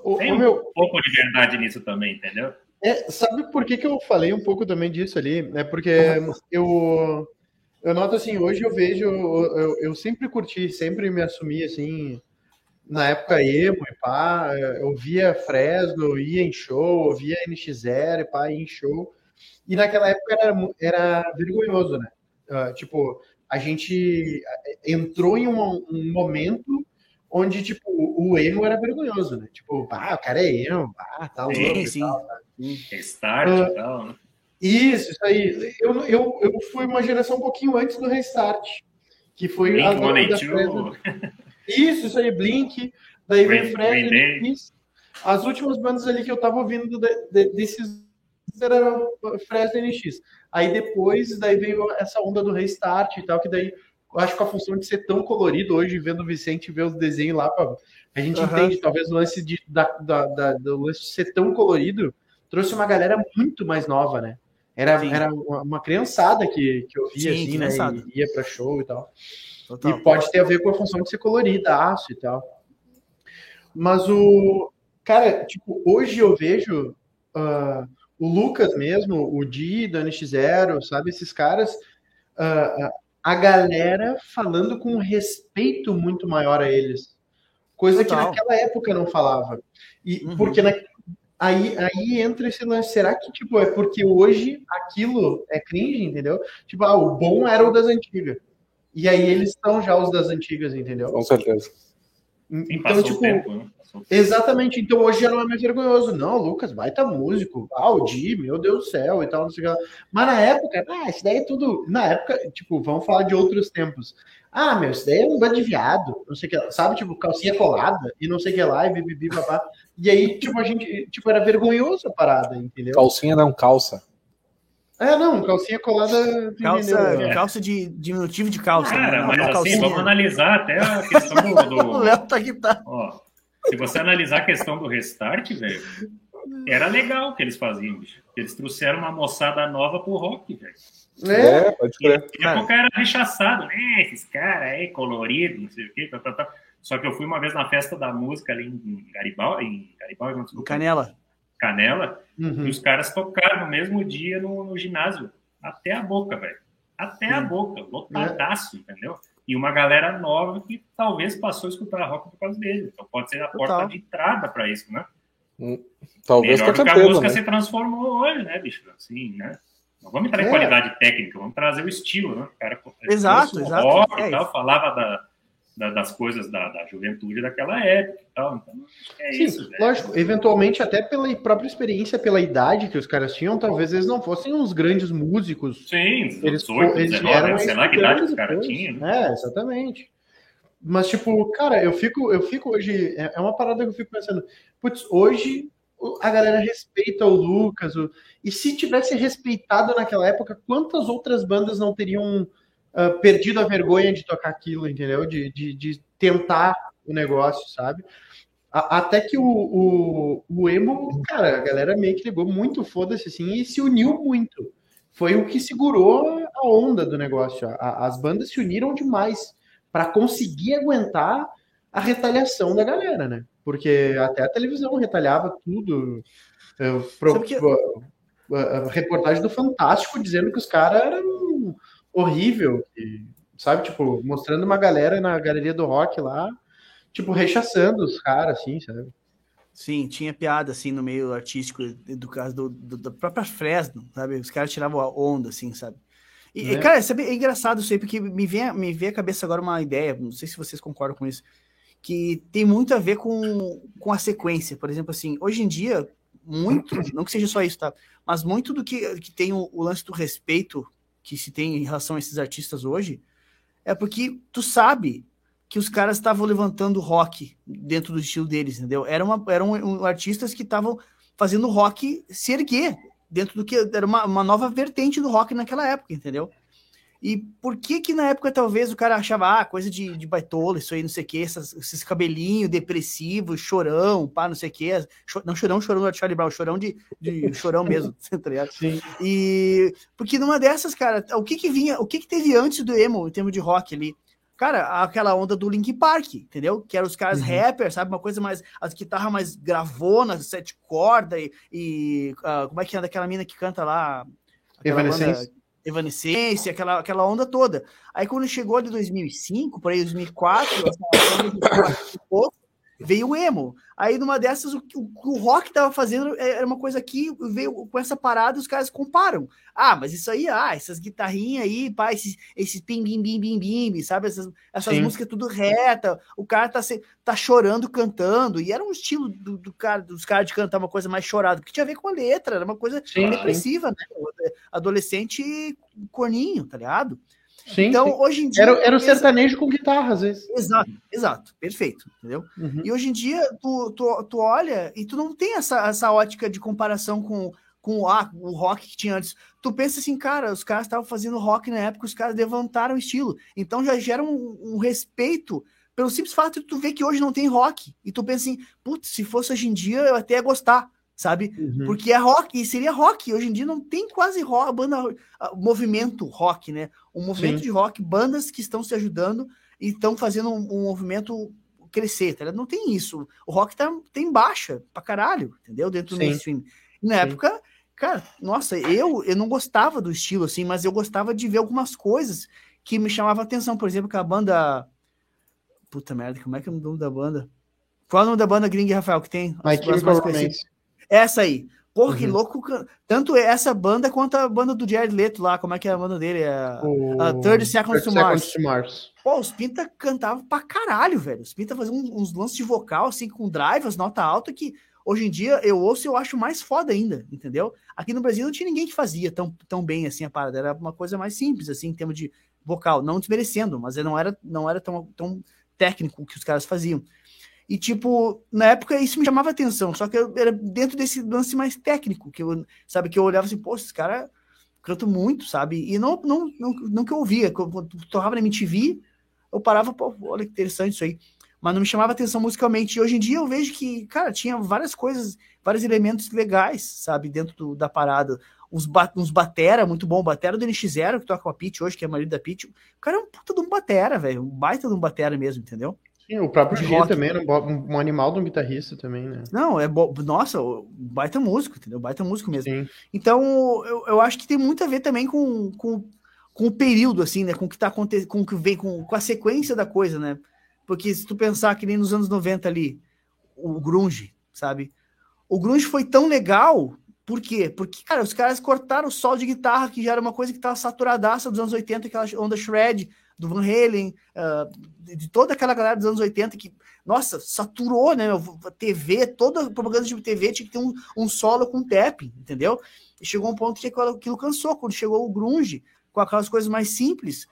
O, Tem o um meu, pouco de verdade nisso também, entendeu? É, sabe por que, que eu falei um pouco também disso ali? É porque eu, eu noto assim, hoje eu vejo, eu, eu, sempre curti, sempre me assumi assim, na época emo e pá, eu via Fresno, eu ia em show, eu via NX0 e pá, ia em show. E naquela época era, era vergonhoso, né? Ah, tipo, a gente entrou em um, um momento onde, tipo, o emo era vergonhoso, né? Tipo, ah, o cara é emo, ah, tá louco Sim, sim. tal. Restart Ah. e tal, né? Isso, isso aí. Eu, eu, eu fui uma geração um pouquinho antes do Restart, que foi a Blink da Fresno. 182, Isso, isso aí, Blink. Daí Fresno. Day. Kiss. As últimas bandas ali que eu tava ouvindo de- de- desses era Fresno NX. Aí depois, daí veio essa onda do Restart e tal, que daí eu acho que a função de ser tão colorido hoje, vendo o Vicente ver os desenhos lá, pra- a gente Aham. entende talvez o lance de, da, da, da- do lance de ser tão colorido trouxe uma galera muito mais nova, né? Era, Sim. era uma criançada que, que eu via, Sim, assim, né? E ia pra show e tal. Total. E pode ter a ver com a função de ser colorida, aço e tal. Mas o. Cara, tipo, hoje eu vejo ah, o Lucas mesmo, o Di, do NX0, sabe? Esses caras, ah, a galera falando com um respeito muito maior a eles. Coisa que Total. naquela época não falava. E Uhum. porque na- aí, aí entra esse lance. Será que, tipo, é porque hoje aquilo é cringe, entendeu? Tipo, ah, o bom era o das antigas. E aí eles estão já os das antigas, entendeu? Com certeza. Então, tipo, o tempo, né? O exatamente. Então hoje já não é mais vergonhoso. Não, Lucas, baita músico. Ah, o Di, meu Deus do céu e tal, não sei o que lá. Mas na época, ah, isso daí é tudo. Na época, tipo, vamos falar de outros tempos. Ah, meu, isso daí é um bando de viado, não sei o que lá. Sabe, tipo, calcinha colada e não sei o que lá, e bibibi, babá. E aí, tipo, a gente, tipo, era vergonhoso a parada, entendeu? Calcinha não calça. É, não, calcinha colada. Calça, entendeu? calça de diminutivo de calça. Cara, não, mas não assim, calcinha. vamos analisar até a questão do. O do- Léo tá aqui, tá. ó, se você analisar a questão do restart, velho, era legal o que eles faziam, bicho. Eles trouxeram uma moçada nova pro rock, velho. É, pode crer. E a pouco era rechaçado, né? Esses caras aí, colorido, não sei o quê, tá, tá, tá. Só que eu fui uma vez na festa da música ali em Garibaldi, em Garibaldi, não, desculpa, Canela. Canela, uhum. e os caras tocaram no mesmo dia no, no ginásio. Até a boca, velho. Até a boca, lotadaço, entendeu? E uma galera nova que talvez passou a escutar rock por causa dele. Então pode ser a Total. porta de entrada para isso, né? Talvez Melhor que a certeza, música né? se transformou hoje, né, bicho? Assim, né? Não vamos entrar em É. qualidade técnica, vamos trazer o estilo, né? O cara Exato, exato. rock É e tal, falava da, da- das coisas da, da juventude daquela época e tal. Então, é Sim, isso, lógico, eventualmente, até pela própria experiência, pela idade que os caras tinham, talvez eles não fossem uns grandes músicos. Sim, Eles, 18, eles 19, vieram né? sei lá que idade os caras tinham. né? É, exatamente. Mas, tipo, cara, eu fico, eu fico hoje. É é uma parada que eu fico pensando. Putz, hoje a galera respeita o Lucas. o- e se tivesse respeitado naquela época, quantas outras bandas não teriam ah, perdido a vergonha de tocar aquilo, entendeu? De, de, de tentar o negócio, sabe? A- Até que o, o, o emo, cara, a galera meio que ligou muito foda-se assim e se uniu muito. Foi o que segurou a onda do negócio. A- as bandas se uniram demais para conseguir aguentar a retaliação da galera, né? Porque até a televisão retalhava tudo. Pro- que- a reportagem do Fantástico dizendo que os caras eram horrível, que, sabe? Tipo, mostrando uma galera na galeria do rock lá, tipo, rechaçando os caras, assim, sabe? Sim, tinha piada assim no meio artístico do caso do, do- da própria Fresno, sabe? Os caras tiravam a onda, assim, sabe? E, e, cara, sabe, é engraçado isso aí, porque me vem, me vem à cabeça agora uma ideia, não sei se vocês concordam com isso, que tem muito a ver com, com a sequência. Por exemplo, assim, hoje em dia, muito, não que seja só isso, tá? Mas muito do que, que tem o, o lance do respeito que se tem em relação a esses artistas hoje é porque tu sabe que os caras estavam levantando rock dentro do estilo deles, entendeu? Era uma, eram artistas que estavam fazendo rock se erguer dentro do que era uma, uma nova vertente do rock naquela época, entendeu? E por que que na época talvez o cara achava, ah, coisa de, de baitola, isso aí, não sei o que, essas, esses cabelinhos depressivos, chorão, pá, não sei o que, cho, não chorão, chorão do Charlie Brown, chorão de, de chorão mesmo, tá ligado? Sim. E porque numa dessas, cara, o que que vinha, o que que teve antes do emo em termos de rock ali? cara, aquela onda do Link Park, entendeu? Que eram os caras uhum. rappers, sabe? Uma coisa mais. As guitarras mais gravonas, sete cordas e. e uh, como é que é daquela mina que canta lá? Evanescência. Evanescência, aquela, aquela onda toda. Aí quando chegou de 2005, por aí 2004, veio o emo. Aí numa dessas, o, o, o rock tava fazendo é, era uma coisa que veio com essa parada, os caras comparam. Ah, mas isso aí, ah, essas guitarrinhas aí, pá, esses, esses pim, bim, bim, bim, bim, sabe? Essas, essas músicas tudo reta, o cara tá, se, tá chorando, cantando, e era um estilo do, do cara, dos caras de cantar uma coisa mais chorada, que tinha a ver com a letra, era uma coisa sim, depressiva, né? Adolescente corninho, tá ligado? Sim, então, sim. hoje em dia. Era, era o sertanejo com guitarra, às vezes. Exato, exato, perfeito, entendeu? Uhum. E hoje em dia, tu, tu, tu olha e tu não tem essa, essa ótica de comparação com, com ah, o rock que tinha antes. Tu pensa assim, cara, os caras estavam fazendo rock na época, os caras levantaram o estilo. Então já gera um, um respeito pelo simples fato de tu ver que hoje não tem rock. E tu pensa assim, putz, se fosse hoje em dia, eu até ia gostar sabe? Uhum. Porque é rock, e seria rock. Hoje em dia não tem quase rock, banda, movimento rock, né? Um movimento Sim. de rock, bandas que estão se ajudando e estão fazendo um, um, movimento crescer, tá? Não tem isso. O rock tá, tem baixa pra caralho, entendeu? Dentro do Sim. mainstream. E na Sim. época, cara, nossa, eu, eu não gostava do estilo, assim, mas eu gostava de ver algumas coisas que me chamavam atenção. Por exemplo, que a banda. Puta merda, como é que é o nome da banda? Qual é o nome da banda gringa, Rafael, que tem? My Chemical Romance. Essa aí. Porra, uhum. que louco. Tanto essa banda quanto a banda do Jared Leto lá. Como é que é a banda dele? É o... a Third Seconds to Mars. to Mars. Pô, os Pinta cantavam pra caralho, velho. Os Pinta faziam uns, uns lances de vocal, assim, com drive, as nota alta, que hoje em dia eu ouço e eu acho mais foda ainda, entendeu? Aqui no Brasil não tinha ninguém que fazia tão, tão bem assim a parada. Era uma coisa mais simples, assim, em termos de vocal. Não desmerecendo, mas não era, não era tão, tão técnico que os caras faziam. E, tipo, na época isso me chamava atenção, só que eu era dentro desse lance mais técnico, que eu, sabe, que eu olhava assim, pô, esse cara canta muito, sabe? E não, não, não, não que eu ouvia, quando torrava na MTV, eu parava, pô, olha que interessante isso aí. Mas não me chamava atenção musicalmente. E hoje em dia eu vejo que, cara, tinha várias coisas, vários elementos legais, sabe, dentro do, da parada. Uns, ba uns batera, muito bom. Batera do NX0, que toca com a Pitch hoje, que é marido da Pitch. O cara é um puta de um batera, velho. Um baita de um batera mesmo, entendeu? Sim, o próprio G também era um, um, animal de um guitarrista também, né? Não, é bo... nossa, baita músico, entendeu? Baita músico mesmo. Sim. Então, eu, eu acho que tem muito a ver também com, com, com o período, assim, né? Com o que tá acontecendo, com o que vem, com, com a sequência da coisa, né? Porque se tu pensar que nem nos anos 90 ali, o grunge, sabe? O grunge foi tão legal, por quê? Porque, cara, os caras cortaram o sol de guitarra, que já era uma coisa que tava saturadaça dos anos 80, aquela onda shred, do Van Halen, uh, de toda aquela galera dos anos 80 que, nossa, saturou, né? TV, toda a propaganda de TV tinha que ter um, um solo com tap, entendeu? E chegou um ponto que aquilo cansou, quando chegou o grunge, com aquelas coisas mais simples,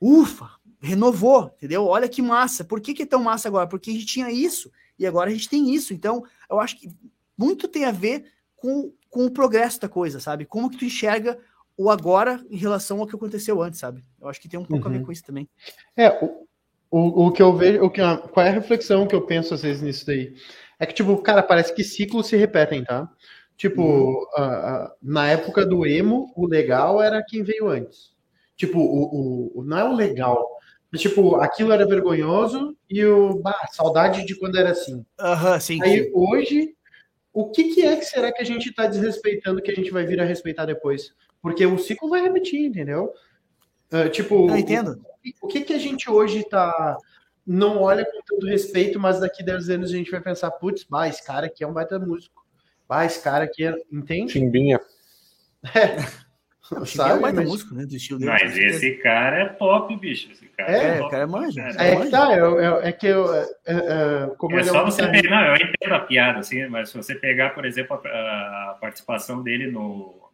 ufa, renovou, entendeu? Olha que massa. Por que, que é tão massa agora? Porque a gente tinha isso e agora a gente tem isso. Então, eu acho que muito tem a ver com, com o progresso da coisa, sabe? Como que tu enxerga o agora em relação ao que aconteceu antes, sabe? Eu acho que tem um pouco uhum. a ver uhum. com isso também. É, o, o, o que eu vejo, o que, qual é a reflexão que eu penso às vezes nisso daí? É que, tipo, cara, parece que ciclos se repetem, tá? Tipo, uhum. uh, uh, na época do emo, o legal era quem veio antes. Tipo, o, o, não é o legal, mas, tipo, aquilo era vergonhoso e o, bah, saudade de quando era assim. Aham, sim. Aí, sim. hoje, o que, que é que será que a gente tá desrespeitando que a gente vai vir a respeitar depois? Porque o ciclo vai repetir, entendeu? Uh, tipo, Eu entendo. O, o, que, que a gente hoje tá. Não olha com todo respeito, mas daqui 10 anos a gente vai pensar, putz, bah, esse cara aqui é um baita músico. Bah, esse cara aqui é. Entende? Chimbinha. É. Sabe, é um baita mas... músico, né? Do estilo dele. Mas esse cara é top, bicho. Esse cara é, é, é o cara é manja. É, é que tá, é, é que eu. É, é como é só você pegar. Não, eu entendo a piada, assim, mas se você pegar, por exemplo, a, a participação dele no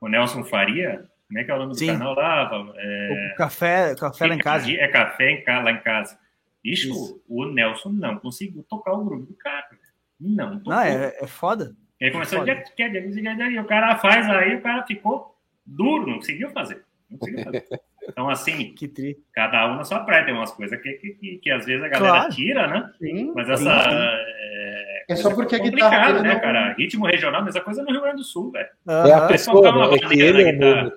o Nelson Faria, como é que é o nome Sim. do canal lá? É... O café, café lá em casa. É café em, lá em casa. Bicho, o Nelson não conseguiu tocar o grupo do cara. Não, tocou. Não, é, é foda. Ele começou a dizer, o cara faz aí, o cara ficou duro, não conseguiu fazer. Não conseguiu fazer. Então, assim, que tri. cada um na sua praia. Tem umas coisas que, que, que, que às vezes a galera claro. tira, né? Sim, Mas essa. Sim, sim. É, é, só porque a guitarra. né, não... cara? Ritmo regional, mesma coisa no Rio Grande do Sul, velho. É a pessoa, né? é que ele é o mesmo.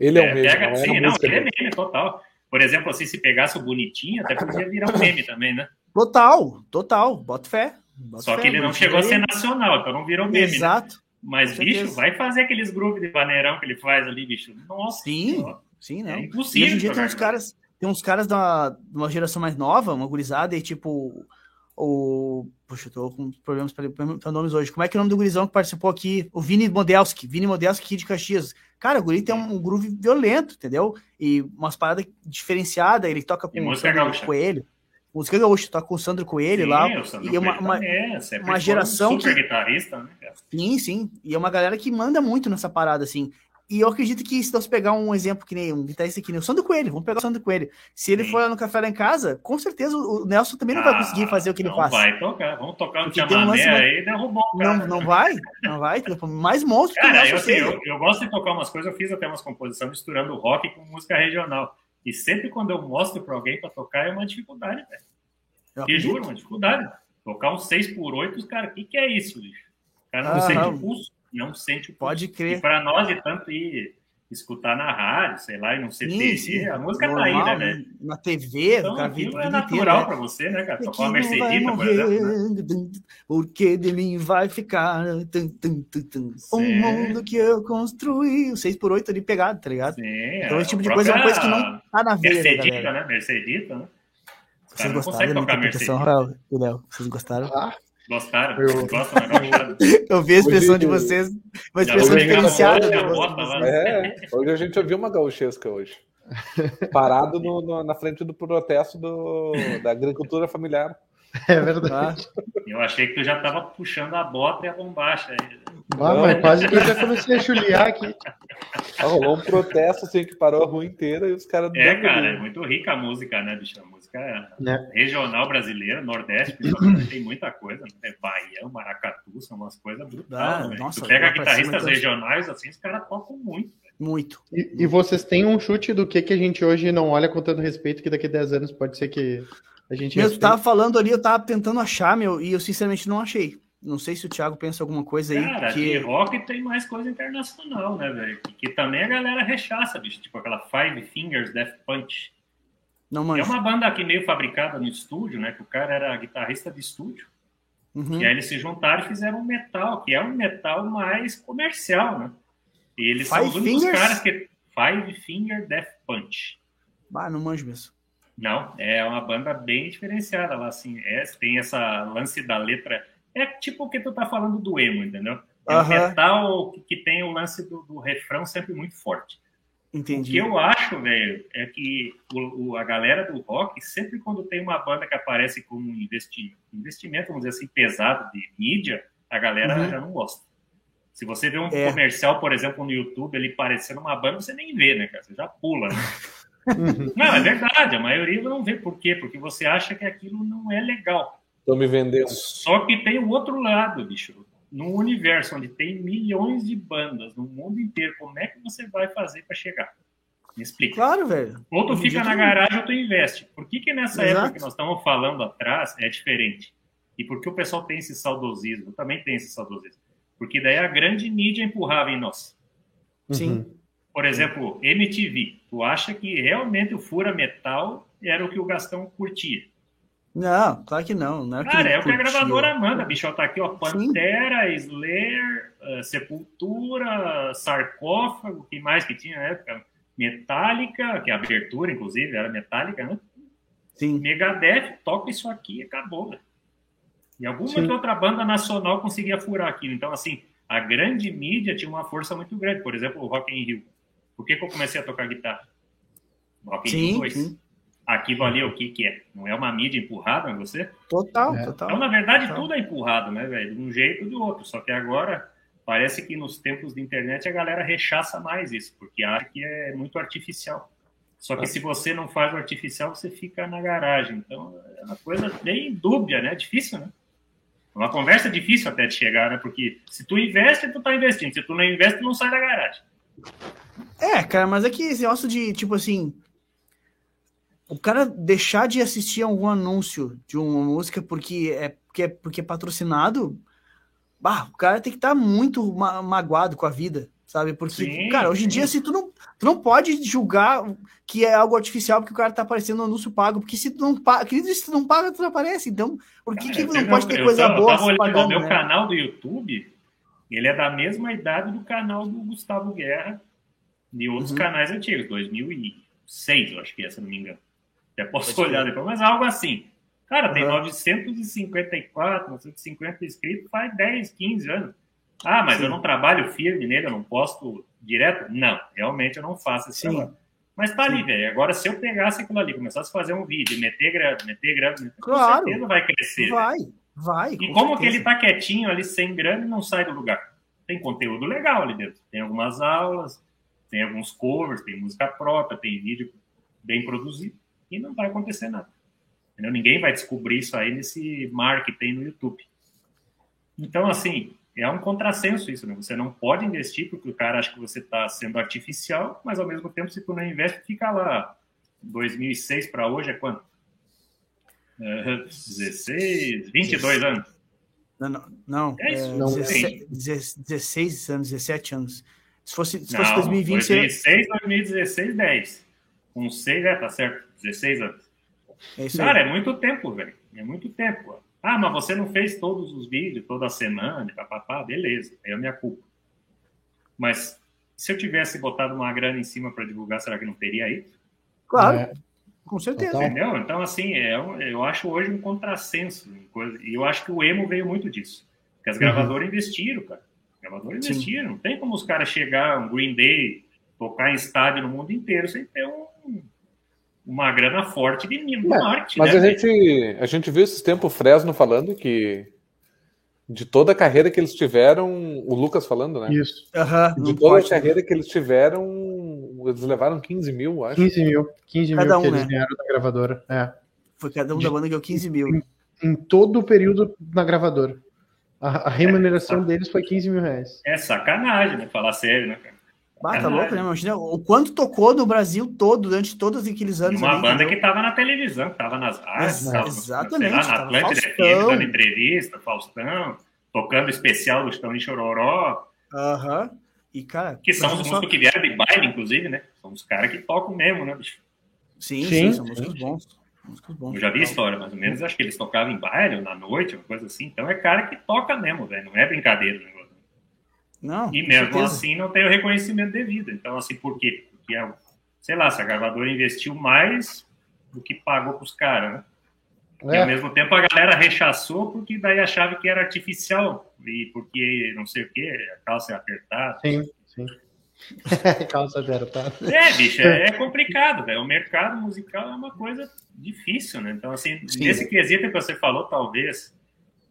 Ele é o mesmo. Pega, sim, não, ele é mesmo, total. Por exemplo, assim, se pegasse o bonitinho, até podia virar um meme também, né? Total, total, bota fé. Bota Só fé, que ele não chegou a ser nacional, então não virou meme. Né? Exato. Né? Mas, bicho, vai fazer aqueles grupos de baneirão que ele faz ali, bicho. Nossa. Sim, sim, não. É impossível. E hoje em dia tem uns caras, tem uns caras da, de uma geração mais nova, uma gurizada, e tipo, o. Puxa, eu tô com problemas para nomes hoje. Como é que é o nome do gurizão que participou aqui? O Vini Modelski. Vini Modelski aqui de Caxias. Cara, o guri tem um, um groove violento, entendeu? E umas paradas diferenciadas. Ele toca com o Coelho. Música gaúcha, toca com o Sandro Coelho sim, lá. Sandro e uma, uma, é, uma geração. Um super que... guitarrista, né? Sim, sim. E é uma galera que manda muito nessa parada, assim. E eu acredito que se você pegar um exemplo que nem um guitarrista que nem o Sandro Coelho, vamos pegar o Sandro Coelho. Se ele Sim. for lá no café lá em casa, com certeza o Nelson também não ah, vai conseguir fazer o que ele faz. Não vai tocar, vamos tocar um chamamé um aí, derrubou o cara. Não, não vai, não vai. Mais monstro cara, que o Nelson eu, assim, eu, eu, gosto de tocar umas coisas, eu fiz até umas composições misturando rock com música regional. E sempre quando eu mostro para alguém para tocar é uma dificuldade, velho. E juro, uma dificuldade. Tocar um 6 por 8 os caras, o que, que é isso, bicho? O cara não ah, sente o pulso, não sente o pulso. Pode crer. E para nós, de tanto ir escutar na rádio, sei lá, e não ser sim, sim. a música Normal, tá aí, né, né? Na TV, então, cara, aquilo é natural né? para você, né, cara? Tocar uma Mercedita, por exemplo. Né? Porque de mim vai ficar tum, tum, tum, um mundo que eu construí, o 6x8 ali pegado, tá ligado? Sim, então esse tipo de coisa é uma coisa que não tá na vida, Mercedita, né? Mercedita, né? Vocês gostaram da minha interpretação, Raul? Vocês gostaram? Ah, Gostaram? Eu... Gostam, eu vi a expressão hoje, de vocês, uma expressão diferenciada. É, hoje a gente ouviu uma gauchesca hoje. Parado no, no, na frente do protesto do, da agricultura familiar. É verdade. Eu achei que tu já estava puxando a bota e a bombacha. Ah, mas quase que eu já comecei a chuliar aqui. Ah, rolou um protesto assim que parou a rua inteira e os caras. É, cara, é muito rica a música, né, bicho? A música é. regional brasileira, Nordeste, tem muita coisa. Né? Bahia, Maracatu, são umas coisas brutais. Ah, nossa, tu pega guitarristas regionais, assim, os caras tocam muito. Muito. E, e, vocês têm um chute do que, que a gente hoje não olha com tanto respeito que daqui a 10 anos pode ser que a gente. Eu tava falando ali, eu tava tentando achar, meu, e eu sinceramente não achei. Não sei se o Thiago pensa alguma coisa aí. Cara, que... de rock tem mais coisa internacional, né, velho? Que, que, também a galera rechaça, bicho. Tipo aquela Five Fingers Death Punch. Não manjo. É uma banda aqui meio fabricada no estúdio, né? Que o cara era guitarrista de estúdio. Uhum. E aí eles se juntaram e fizeram um metal, que é um metal mais comercial, né? E eles Five são os únicos fingers? caras que. Five Finger Death Punch. Ah, não manjo mesmo. Não, é uma banda bem diferenciada lá, assim. É, tem essa lance da letra. É tipo o que tu tá falando do emo, entendeu? É um metal que tem o lance do, do, refrão sempre muito forte. Entendi. O que eu acho, velho, é que o, o, a galera do rock, sempre quando tem uma banda que aparece como um investi, investimento, vamos dizer assim, pesado de mídia, a galera uhum. já não gosta. Se você vê um é. comercial, por exemplo, no YouTube, ele parecendo uma banda, você nem vê, né, cara? Você já pula, né? não, é verdade, a maioria não vê. Por quê? Porque você acha que aquilo não é legal. Estão me vendendo. Só que tem o outro lado, bicho. Num universo onde tem milhões de bandas no mundo inteiro, como é que você vai fazer para chegar? Me explica. Claro, velho. Ou tu fica na garagem ou tu investe. Por que, que nessa Exato. época que nós estamos falando atrás é diferente? E por que o pessoal tem esse saudosismo? Também tem esse saudosismo. Porque daí a grande mídia empurrava em nós. Sim. Uhum. Por exemplo, MTV. Tu acha que realmente o Fura Metal era o que o Gastão curtia? Não, claro que não. não é Cara, é o que a gravadora manda, bicho. Tá aqui, ó. Pantera, Sim. Slayer, uh, Sepultura, Sarcófago, o que mais que tinha na época? Metallica, que a abertura, inclusive, era metálica, né? Sim. Megadeth, toca isso aqui e acabou, velho. E alguma outra banda nacional conseguia furar aquilo. Então, assim, a grande mídia tinha uma força muito grande. Por exemplo, o Rock in Rio. Por que, que eu comecei a tocar guitarra? Rock in Rio 2. Sim. Aquilo ali, o que que é? Não é uma mídia empurrada em você? Total, é. total. Então, na verdade, total. tudo é empurrado, né, velho? De um jeito ou de outro. Só que agora, parece que nos tempos de internet a galera rechaça mais isso, porque acha que é muito artificial. Só que é. se você não faz o artificial, você fica na garagem. Então, é uma coisa bem dúbia, né? Difícil, né? Uma conversa difícil até de chegar, né? Porque se tu investe, tu tá investindo. Se tu não investe, tu não sai da garagem. É, cara, mas é que esse negócio de, tipo assim, o cara deixar de assistir algum anúncio de uma música porque é, porque é, porque é patrocinado, bah, o cara tem que estar tá muito ma magoado com a vida, sabe? Porque, sim, cara, hoje em dia, assim, tu não, tu não pode julgar que é algo artificial porque o cara tá aparecendo no anúncio pago, porque se tu não paga, se tu não paga, tu não aparece. Então, por que, cara, que não pode ter coisa boa? Eu tava pagando, o meu né? canal do YouTube, ele é da mesma idade do canal do Gustavo Guerra e outros uhum. canais antigos, 2006, eu acho que é, se não me engano. Até posso pode olhar ser. depois, mas algo assim. Cara, tem uhum. 954, 950 inscritos faz 10, 15 anos. Ah, mas Sim. eu não trabalho firme nele, eu não posto direto? Não, realmente eu não faço esse Sim. trabalho. Mas tá Sim. ali, velho. Agora, se eu pegasse aquilo ali, começasse a fazer um vídeo, meter grana, meter grana, claro. com certeza vai crescer. Vai, vai. E como certeza. que ele tá quietinho ali, sem grana, e não sai do lugar? Tem conteúdo legal ali dentro. Tem algumas aulas, tem alguns covers, tem música própria, tem vídeo bem produzido. E não vai acontecer nada. Entendeu? Ninguém vai descobrir isso aí nesse mar que tem no YouTube. Então, assim, é um contrassenso isso, né? Você não pode investir porque o cara acha que você está sendo artificial, mas ao mesmo tempo, se tu não investe, fica lá. 2006 para hoje é quanto? Uh, 16, 22 anos. Não, não, não, é isso, é, não 16, 16 anos, 17 anos. Se fosse, se fosse não, 2020. 2006, 2016, 10. Com 6, é, tá certo. 16 anos. É Cara, é muito tempo, velho. É muito tempo. Ah, mas você não fez todos os vídeos toda semana, papapá, beleza, é a minha culpa. Mas se eu tivesse botado uma grana em cima para divulgar, será que não teria aí? Claro, é. com certeza. Entendeu? Então, assim, é, eu acho hoje um contrassenso. E eu acho que o emo veio muito disso. Porque as uhum. gravadoras investiram, cara. Sim. investiram. Não tem como os caras chegar, um Green Day, tocar em estádio no mundo inteiro sem ter um uma grana forte de mimo é, marketing. Mas né, a, gente, a gente viu esses tempos o Fresno falando que de toda a carreira que eles tiveram, o Lucas falando, né? Isso. Uhum, de toda a carreira que eles tiveram, eles levaram 15 mil, acho. 15 mil. 15 cada mil um, que eles né? ganharam da gravadora. É. Foi cada um de, da banda que ganhou 15 mil. Em, em, todo o período na gravadora. A, a remuneração é, deles foi 15 mil reais. É sacanagem, né? Falar sério, né, cara? Bata tá louco, né? Imagina o quanto tocou no Brasil todo, durante todos aqueles anos. Uma ali, banda entendeu? que estava na televisão, que estava nas rádios, exatamente. Lá, na Atlântida FM, dando entrevista, Faustão, tocando especial do Estão em Chororó. Aham. Uhum. E, cara. Que são os músicos só... que vieram de baile, inclusive, né? São os caras que tocam mesmo, né, bicho? Sim, sim, sim são músicos bons. Eu já vi história, mais ou menos. Acho que eles tocavam em baile ou na noite, uma coisa assim. Então é cara que toca mesmo, velho. Não é brincadeira, né? Não, e mesmo certeza. assim não tem o reconhecimento devido. Então, assim, por quê? Porque, é, sei lá, se a gravadora investiu mais do que pagou para os caras, né? É. E ao mesmo tempo a galera rechaçou porque daí achava que era artificial e porque não sei o que, a calça é apertada. Sim, sim. calça apertada. É, bicho, é, é complicado, velho. O mercado musical é uma coisa difícil, né? Então, assim, sim. nesse quesito que você falou, talvez,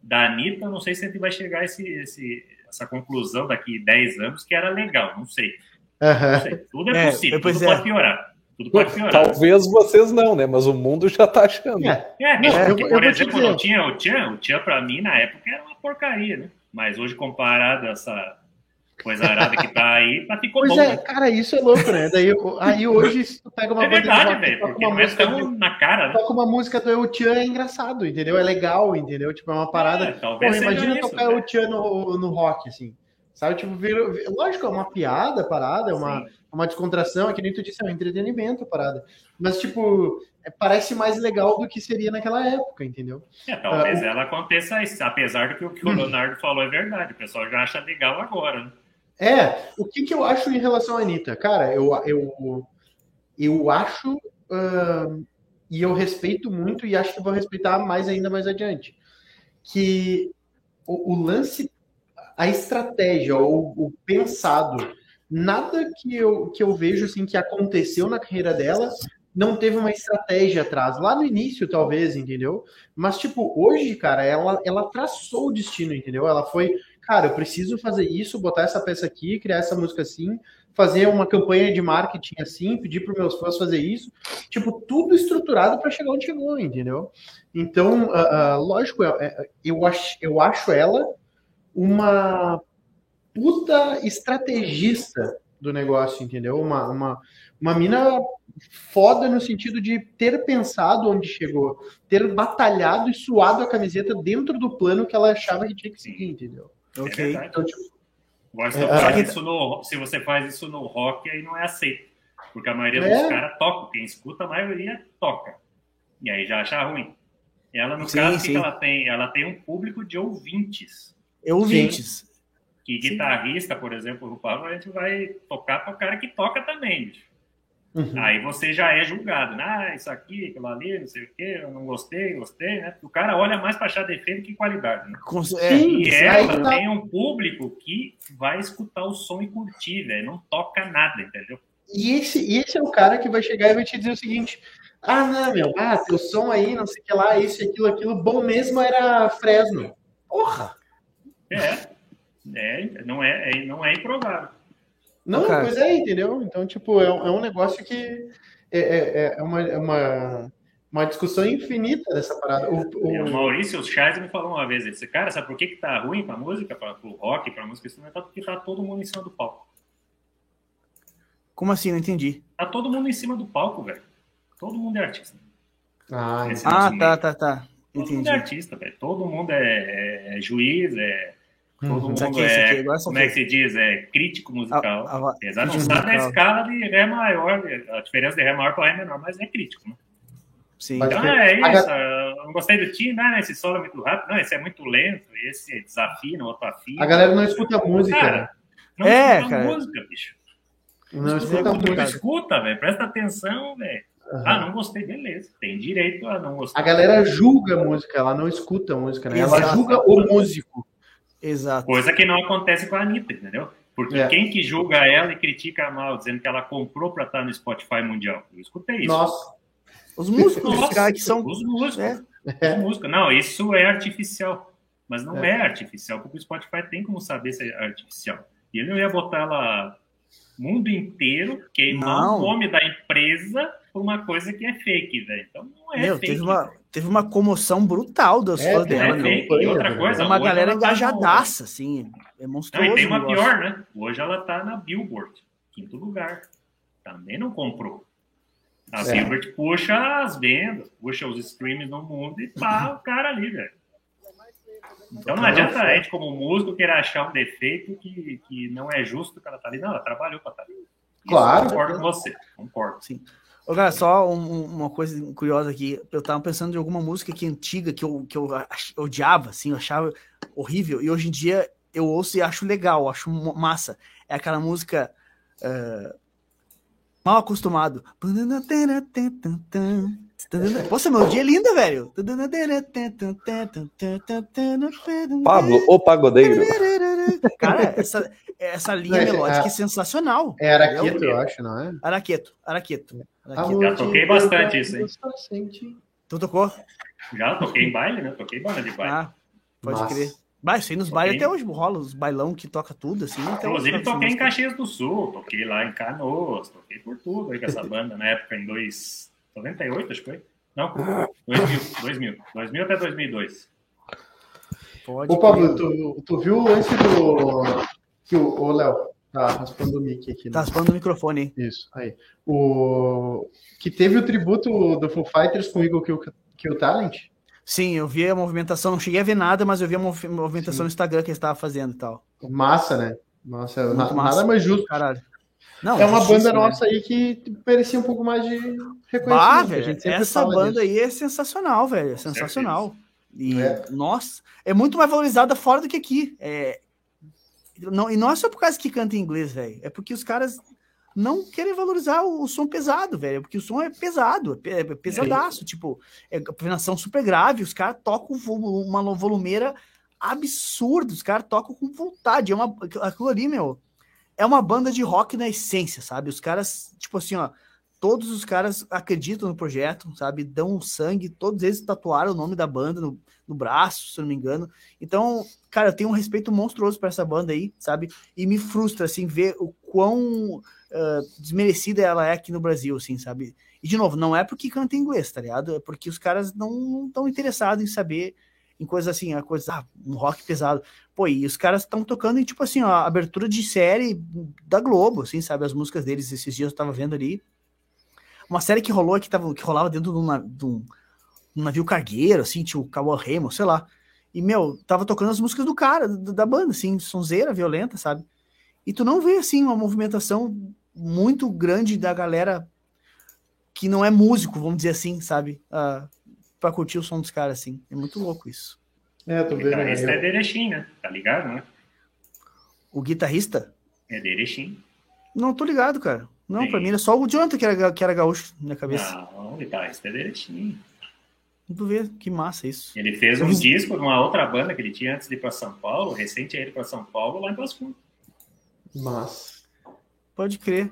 da Anitta, não sei se a gente vai chegar a esse, esse essa conclusão daqui 10 anos que era legal, não sei. Uhum. Não sei. Tudo é, é possível, tudo é. pode piorar. Tudo pode piorar. Talvez vocês não, né? Mas o mundo já tá achando. É, é, não, porque, eu, por eu exemplo, não tinha o Tchan, o Tchan pra mim na época era uma porcaria, né? Mas hoje, comparado a essa coisa arada que tá aí, tá ficou pois bom. é, né? cara, isso é louco, né? Daí, aí hoje, se tu pega uma é verdade, velho, porque uma não é tão na cara, né? Toca uma música do El Chan é engraçado, entendeu? É legal, entendeu? Tipo, é uma parada. É, talvez Porra, imagina isso, tocar o Chan no, no rock, assim. Sabe, tipo, vira, lógico, é uma piada, parada, é uma, uma descontração, é que nem tu disse, é um entretenimento, parada. Mas, tipo, é, parece mais legal do que seria naquela época, entendeu? É, talvez uh, ela aconteça isso, apesar do que o que o Leonardo falou é verdade, o pessoal já acha legal agora, né? É, o que, que eu acho em relação à Anitta? Cara, eu, eu, eu acho uh, e eu respeito muito e acho que vou respeitar mais ainda mais adiante. Que o, o lance, a estratégia ou o pensado, nada que eu, que eu vejo assim que aconteceu na carreira dela não teve uma estratégia atrás. Lá no início, talvez, entendeu? Mas, tipo, hoje, cara, ela, ela traçou o destino, entendeu? Ela foi cara, eu preciso fazer isso, botar essa peça aqui, criar essa música assim, fazer uma campanha de marketing assim, pedir para meus fãs fazer isso, tipo, tudo estruturado para chegar onde chegou, entendeu? Então, uh, uh, lógico, eu, eu, acho, eu acho ela uma puta estrategista do negócio, entendeu? Uma, uma, uma mina foda no sentido de ter pensado onde chegou, ter batalhado e suado a camiseta dentro do plano que ela achava que tinha que seguir, entendeu? Ok. É então, tipo, é, faz isso no, se você faz isso no rock, aí não é aceito. Porque a maioria é. dos caras toca. Quem escuta, a maioria toca. E aí já acha ruim. Ela, no sim, caso, sim. que ela tem? Ela tem um público de ouvintes. Ouvintes. Sim. Que guitarrista, por exemplo, o Pablo, a gente vai tocar para o cara que toca também, bicho. Uhum. Aí você já é julgado, né? Ah, isso aqui, aquilo ali, não sei o quê, eu não gostei, gostei, né? O cara olha mais para achar defeito que qualidade, né? É, e ela tá... tem um público que vai escutar o som e curtir, velho. Não toca nada, entendeu? E esse, esse é o cara que vai chegar e vai te dizer o seguinte: ah, não, meu, ah, teu som aí, não sei o que lá, isso, aquilo, aquilo, bom mesmo era Fresno. Porra! É, é não, é, é não é improvável. Não, cara. pois é, entendeu? Então, tipo, é, é um negócio que é, é, é, uma, é uma, uma discussão infinita dessa parada. O, o... o Maurício Charles me falou uma vez, ele disse, cara, sabe por que, que tá ruim pra música, pra, pro rock, pra música instrumental? Porque tá todo mundo em cima do palco. Como assim? Não entendi. Tá todo mundo em cima do palco, velho. Todo mundo é artista. Ah, ah tá, tá, tá. Todo Entendi. mundo é artista, velho. Todo mundo é, é, é juiz, é. Todo uhum. mundo aqui, é. Aqui, como é que se diz? É crítico musical. A, a, Apesar de não estar na escala de Ré maior, a diferença de Ré maior para Ré menor, mas é crítico, né? Sim. Então é isso. Eu não gostei do time, né? Esse solo é muito rápido. Não, esse é muito lento. Esse desafina, outro afina. A galera não escuta música. Cara, não é, escuta cara. música, bicho. Não, não escuta música. Escuta, velho. Presta atenção, velho. Uhum. Ah, não gostei, beleza. Tem direito a não gostar. A galera julga a música, ela não escuta a música, né? Ela julga o músico. Exato. Coisa que não acontece com a Anitta, entendeu? Porque é. quem que julga ela e critica mal, dizendo que ela comprou para estar no Spotify Mundial? Eu escutei isso. Nossa. Os músicos, Nossa, os caras que são. Os músicos. É. Os músicos. Não, isso é artificial. Mas não é. é artificial, porque o Spotify tem como saber se é artificial. E ele não ia botar ela mundo inteiro, queimar o nome da empresa por uma coisa que é fake, velho. Então não é Meu, fake. Teve uma, teve uma comoção brutal das é, fãs é dela. É fake. E outra coisa, é uma galera tá engajadaça, tá assim. É monstruoso. Não, e tem uma pior, né? Hoje ela tá na Billboard, quinto lugar. Também não comprou. A é. Billboard puxa as vendas, puxa os streams no mundo e pá, o cara ali, velho. Então não adianta a gente, como músico, querer achar um defeito que, que não é justo que ela tá ali. Não, ela trabalhou para estar tá ali. Claro. Eu concordo com você, concordo. Sim. Ô, cara, só um, uma coisa curiosa aqui. Eu tava pensando em alguma música que antiga que eu, que eu odiava, assim, eu achava horrível. E hoje em dia eu ouço e acho legal, acho massa. É aquela música uh, mal acostumado. Poxa, meu dia é linda, velho. Pablo, o pagodeiro. Cara, essa, essa linha é, melódica é, é sensacional. É Araqueto, eu acho, não é? Araqueto, Araqueto. Araqueto. Já toquei bastante isso, hein? Tu tocou? Já, toquei em baile, né? Toquei banda de baile. Ah, pode Nossa. crer. Vai, sei nos bailes até hoje rola os bailão que toca tudo, assim. Inclusive, toquei em Caxias do Sul, toquei lá em Canoas, toquei por tudo aí com essa banda na época, em dois, 98, acho que foi. Não, 2000, 2000, 2000 até 2002. Pode Ô, Pablo, tu, tu viu o lance do. Que o, o Léo, tá raspando o mic aqui. Né? Tá raspando o microfone, hein? Isso, aí. O... Que teve o tributo do Foo Fighters com o Eagle Kill, Kill Talent. Sim, eu vi a movimentação, não cheguei a ver nada, mas eu vi a movimentação Sim. no Instagram que eles estavam fazendo e tal. Massa, né? Nossa, massa. nada mais justo. Caralho. Não, é uma banda né? nossa aí que merecia um pouco mais de reconhecimento. Ah, velho, essa banda disso. aí é sensacional, velho. É sensacional. E, é. nossa, é muito mais valorizada fora do que aqui. É, não, e não é só por causa que canta em inglês, velho. É porque os caras não querem valorizar o, o som pesado, velho. Porque o som é pesado, é, é pesadaço. É. Tipo, é afinação super grave. Os caras tocam uma volumeira absurda. Os caras tocam com vontade. É uma, aquilo ali, meu é uma banda de rock na essência, sabe? Os caras, tipo assim, ó, todos os caras acreditam no projeto, sabe? Dão sangue, todos eles tatuaram o nome da banda no, no braço, se não me engano. Então, cara, eu tenho um respeito monstruoso para essa banda aí, sabe? E me frustra, assim, ver o quão uh, desmerecida ela é aqui no Brasil, assim, sabe? E, de novo, não é porque canta inglês, tá ligado? É porque os caras não estão interessados em saber em coisas assim, a coisa, ah, um rock pesado. Pô, e os caras estão tocando em, tipo assim, ó, abertura de série da Globo, assim, sabe? As músicas deles, esses dias eu tava vendo ali. Uma série que rolou, que, tava, que rolava dentro de um, de um, um navio cargueiro, assim, tinha o Cabo Remo, sei lá. E, meu, tava tocando as músicas do cara, da, da banda, assim, sonzeira, violenta, sabe? E tu não vê, assim, uma movimentação muito grande da galera que não é músico, vamos dizer assim, sabe? Uh, pra curtir o som dos caras, assim. É muito louco isso. É, tô vendo. Esse é Derechim, né? Tá ligado, né? O guitarrista? É Derechim. Não, tô ligado, cara. Não, Sim. pra mim era só o Jonathan que era, que era gaúcho na cabeça. Não, o guitarrista é Derechim. Tu vê, que massa isso. Ele fez um disco de uma outra banda que ele tinha antes de ir pra São Paulo, recente ele pra São Paulo, lá em Passo Fundo. Mas. Pode crer.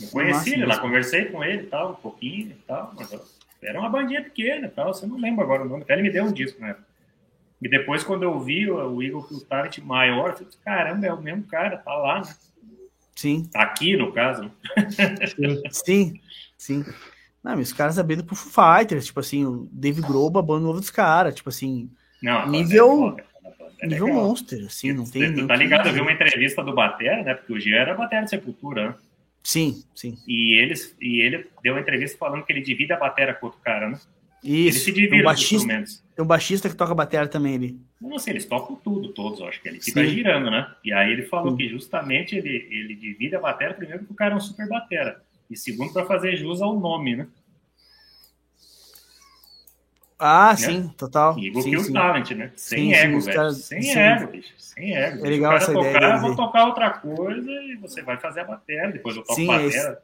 eu conheci ele lá, conversei com ele e tal, um pouquinho e tal, mas era uma bandinha pequena e tal, você não lembra agora o nome, até ele me deu um disco né? E depois, quando eu vi o Igor Talent maior, eu falei, caramba, é o mesmo cara, tá lá, né? Sim. Aqui, no caso. sim, sim. Não, os caras abrindo pro Foo Fighters, tipo assim, o Dave Grohl babando novo dos caras, tipo assim, não, nível, é nível monster, assim, não tem... Tu tá ligado, eu vi uma entrevista do Batera, né, porque o era Batera de Sepultura, né? Sim, sim. E, eles, e ele deu uma entrevista falando que ele divide a batera com outro cara, né? Isso. Ele se um baixista, Tem um baixista que toca bateria também ali. Não sei, eles tocam tudo, todos, acho que ele fica Sim. girando, né? E aí ele falou Sim. que justamente ele, ele divide a bateria primeiro porque o cara é um super batera. E segundo, para fazer jus ao nome, né? Ah, né? sim, total. Igor sim, Kill sim. Talent, né? Sem sim, ego, velho. Caras... Sem sim. ego, bicho. Sem ego. É legal essa tocar, ideia. Eu vou tocar outra coisa e você vai fazer a bateria, depois eu toco sim, bateria. Esse...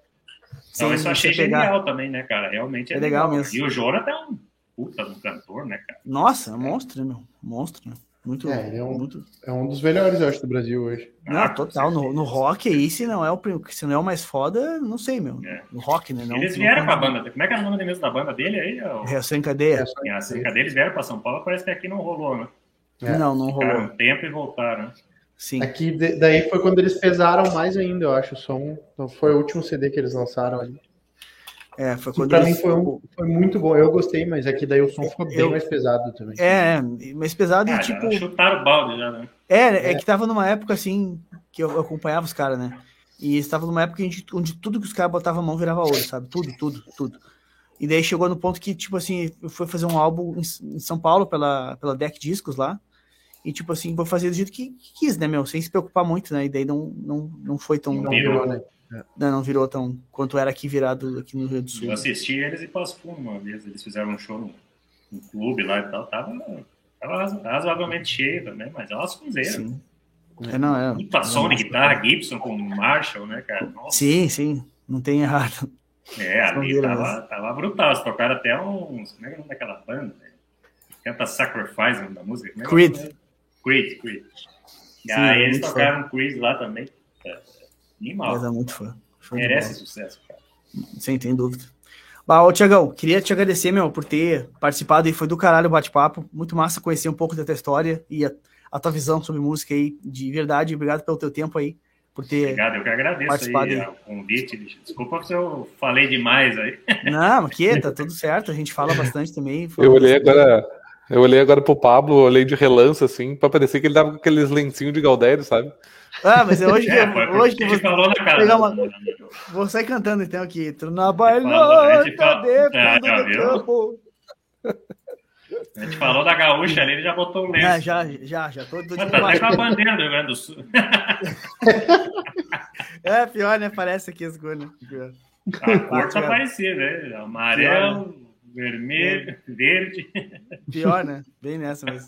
Então sim, isso eu achei genial pegar... também, né, cara? Realmente é, é legal, legal, mesmo. E o Jonathan é um puta de um cantor, né, cara? Nossa, é um monstro, né, meu? Monstro, né? Muito, é, é um, muito... é um dos melhores, eu acho, do Brasil hoje. Não, ah, total. No, no rock aí, se não, é o, se não é o mais foda, não sei, meu. É. No rock, né? Não, eles vieram com a banda. Como é que era o nome mesmo da banda dele aí? O... Reação em Cadeia. Reação em Cadeia. Eles vieram para São Paulo, parece que aqui não rolou, né? É. Não, não rolou. Ficaram um tempo e voltaram. Sim. Aqui, daí foi quando eles pesaram mais ainda, eu acho, o som. Então, foi o último CD que eles lançaram ali. É, foi quando pra eles... mim foi, um, foi, muito bom. Eu gostei, mas aqui daí o som ficou bem eu... mais pesado também. É, mais pesado e tipo. Chutaram o balde já, né? É, é, é, que tava numa época assim que eu, acompanhava os caras, né? E estava numa época onde, onde tudo que os caras botavam a mão virava ouro, sabe? Tudo, tudo, tudo. E daí chegou no ponto que, tipo assim, eu fui fazer um álbum em, em São Paulo pela, pela Deck Discos lá. E, tipo assim, vou fazer do jeito que, que, quis, né, meu? Sem se preocupar muito, né? E daí não, não, não foi tão. Não virou, né? Não, não virou tão quanto era aqui virado aqui no Rio do Sul. Eu assisti eles e Passo Fundo uma vez, eles fizeram um show no, no clube lá e tal, tava, tava razoavelmente cheio também, mas é uma sonzeira. Sim. É, não, é. Muita som de guitarra, Gibson com Marshall, né, cara? Nossa. Sim, sim, não tem errado. É, ali tava, tava brutal, eles tocaram até uns. Como é que é o nome daquela banda? Né? Canta Sacrifice, da música. É, é Creed. Creed. E sim, aí eles tocaram Creed lá também. É. Animal. Mas é muito fã. Merece sucesso, cara. Sem tem dúvida. Bah, ô, Tiagão, queria te agradecer, meu, por ter participado e foi do caralho o bate-papo. Muito massa conhecer um pouco da tua história e a, a, tua visão sobre música aí, de verdade. Obrigado pelo teu tempo aí, por ter Obrigado, eu que agradeço aí o convite. Desculpa se eu falei demais aí. Não, que tá tudo certo, a gente fala bastante também. Eu olhei agora... Eu olhei agora pro Pablo, olhei de relance, assim, pra parecer que ele tava com aqueles lencinhos de Galdério, sabe? Ah, mas é hoje que, é, hoje que você falou na cara. Pegar uma... Vou sair cantando então aqui. Tu na bailota, fala... é, já viu? A gente falou da gaúcha ali, ele já botou o lenço. É, já, já, já tô, tô tá até com a bandeira do Rio Grande do Sul. é, pior, né? Parece aqui as cores, né? A cor tá parecida, né? Amarelo, vermelho, é. verde. Pior, né? Bem nessa mesmo.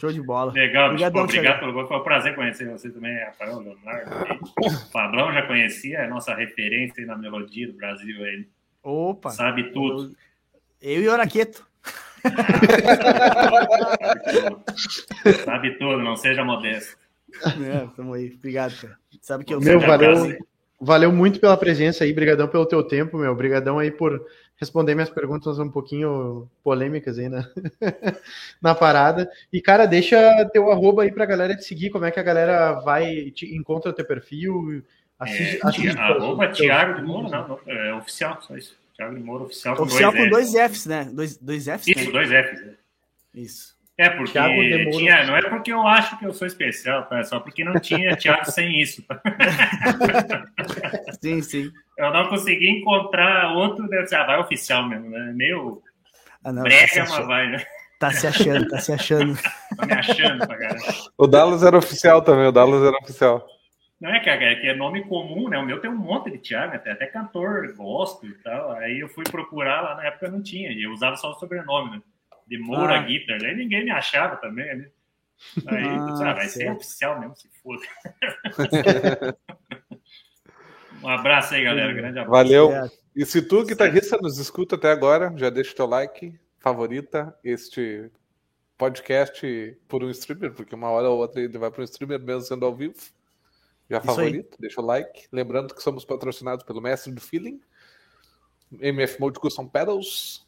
Show de bola. Legal, Obrigadão, obrigado pelo gol. Foi um prazer conhecer você também, Rafael Leonardo. O Fabrão já conhecia, é nossa referência na melodia do Brasil. Ele Opa! Sabe tudo. Eu, eu e o Araqueto. Sabe tudo, não seja modesto. É, tamo aí. Obrigado, cara. Sabe que eu Meu, valeu, valeu muito pela presença aí, brigadão pelo teu tempo, meu. Brigadão aí por responder minhas perguntas um pouquinho polêmicas aí na, na parada. E, cara, deixa teu arroba aí pra galera te seguir, como é que a galera vai, te, encontra teu perfil, assiste... É, assiste arroba Thiago de Moura, não, não, é oficial, só isso. Thiago de Moura, oficial com oficial dois com dois Fs, né? Dois, dois Fs? Isso, né? dois Fs. É. Isso. É, porque tinha, não é porque eu acho que eu sou especial, tá? É só porque não tinha Thiago sem isso. Tá? sim, sim. Eu não consegui encontrar outro, né? Ah, vai oficial mesmo, né? Meio ah, não, brega, tá mas vai, né? Tá se achando, tá se achando. Tá me achando pra caramba. O Dallas era oficial também, o Dallas era oficial. Não é que é, que é nome comum, né? O meu tem um monte de Thiago, até, até cantor, gosto e tal. Aí eu fui procurar lá na época não tinha, e eu usava só o sobrenome, né? De Moura ah. Guitar. Aí ninguém me achava também, né? Aí, ah, ah, vai ser oficial mesmo, se foda. um abraço aí, galera. Grande abraço. Valeu. E se tu, guitarrista, nos escuta até agora, já deixa o teu like, favorita este podcast por um streamer, porque uma hora ou outra ele vai para um streamer mesmo sendo ao vivo. Já Isso favorito, aí. deixa o like. Lembrando que somos patrocinados pelo Mestre do Feeling, MF Mode Custom Pedals,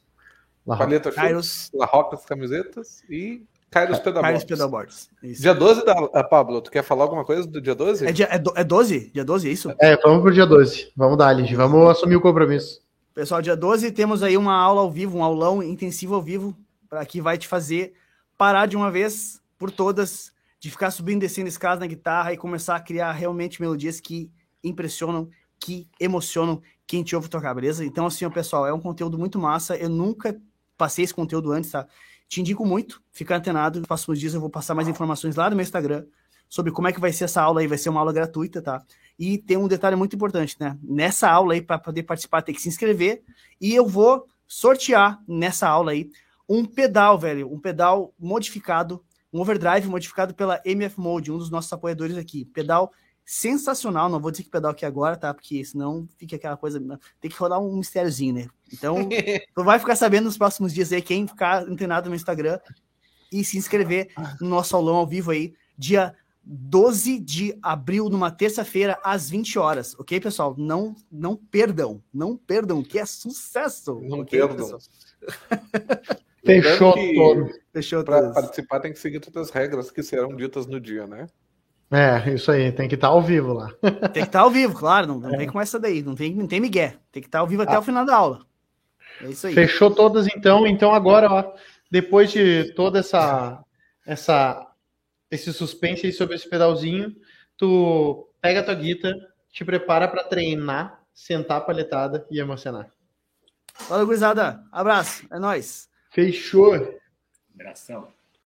La Paleta Shoes, La Rocas Camisetas e Kairos Pedalboards. Pedalboards. Dia 12, da, uh, Pablo, tu quer falar alguma coisa do dia 12? É, dia, é, do, é 12? Dia 12, é isso? É, vamos pro dia 12. Vamos dar, Lige. Vamos assumir o compromisso. Pessoal, dia 12 temos aí uma aula ao vivo, um aulão intensivo ao vivo, para que vai te fazer parar de uma vez por todas de ficar subindo e descendo escadas na guitarra e começar a criar realmente melodias que impressionam, que emocionam quem te ouve tocar, beleza? Então, assim, ó, pessoal, é um conteúdo muito massa. Eu nunca passei esse conteúdo antes, tá? Te indico muito, ficar antenado. Nos próximos dias eu vou passar mais informações lá no meu Instagram sobre como é que vai ser essa aula aí. Vai ser uma aula gratuita, tá? E tem um detalhe muito importante, né? Nessa aula aí, para poder participar, tem que se inscrever. E eu vou sortear nessa aula aí um pedal, velho, um pedal modificado um overdrive modificado pela MF Mode, um dos nossos apoiadores aqui. Pedal sensacional, não vou dizer que pedal aqui agora, tá? Porque senão fica aquela coisa, tem que rolar um mistériozinho, né? Então, tu vai ficar sabendo nos próximos dias aí, quem ficar antenado no Instagram e se inscrever no nosso aulão ao vivo aí, dia 12 de abril, numa terça-feira, às 20 horas, ok, pessoal? Não, não perdam, não perdam, que é sucesso. Não okay, perdam. Fechou todo. Fechou Para participar tem que seguir todas as regras que serão ditas no dia, né? É, isso aí, tem que estar tá ao vivo lá. Tem que estar tá ao vivo, claro, não, não é. vem com essa daí, não tem, não tem migué, tem que estar tá ao vivo até ah. o final da aula. É isso aí. Fechou todas então, então agora, ó, depois de toda essa, essa esse suspense aí sobre esse pedalzinho, tu pega a tua guita, te prepara para treinar, sentar a palhetada e emocionar. Valeu, gurizada. Abraço, é nóis. Fechou. Abração.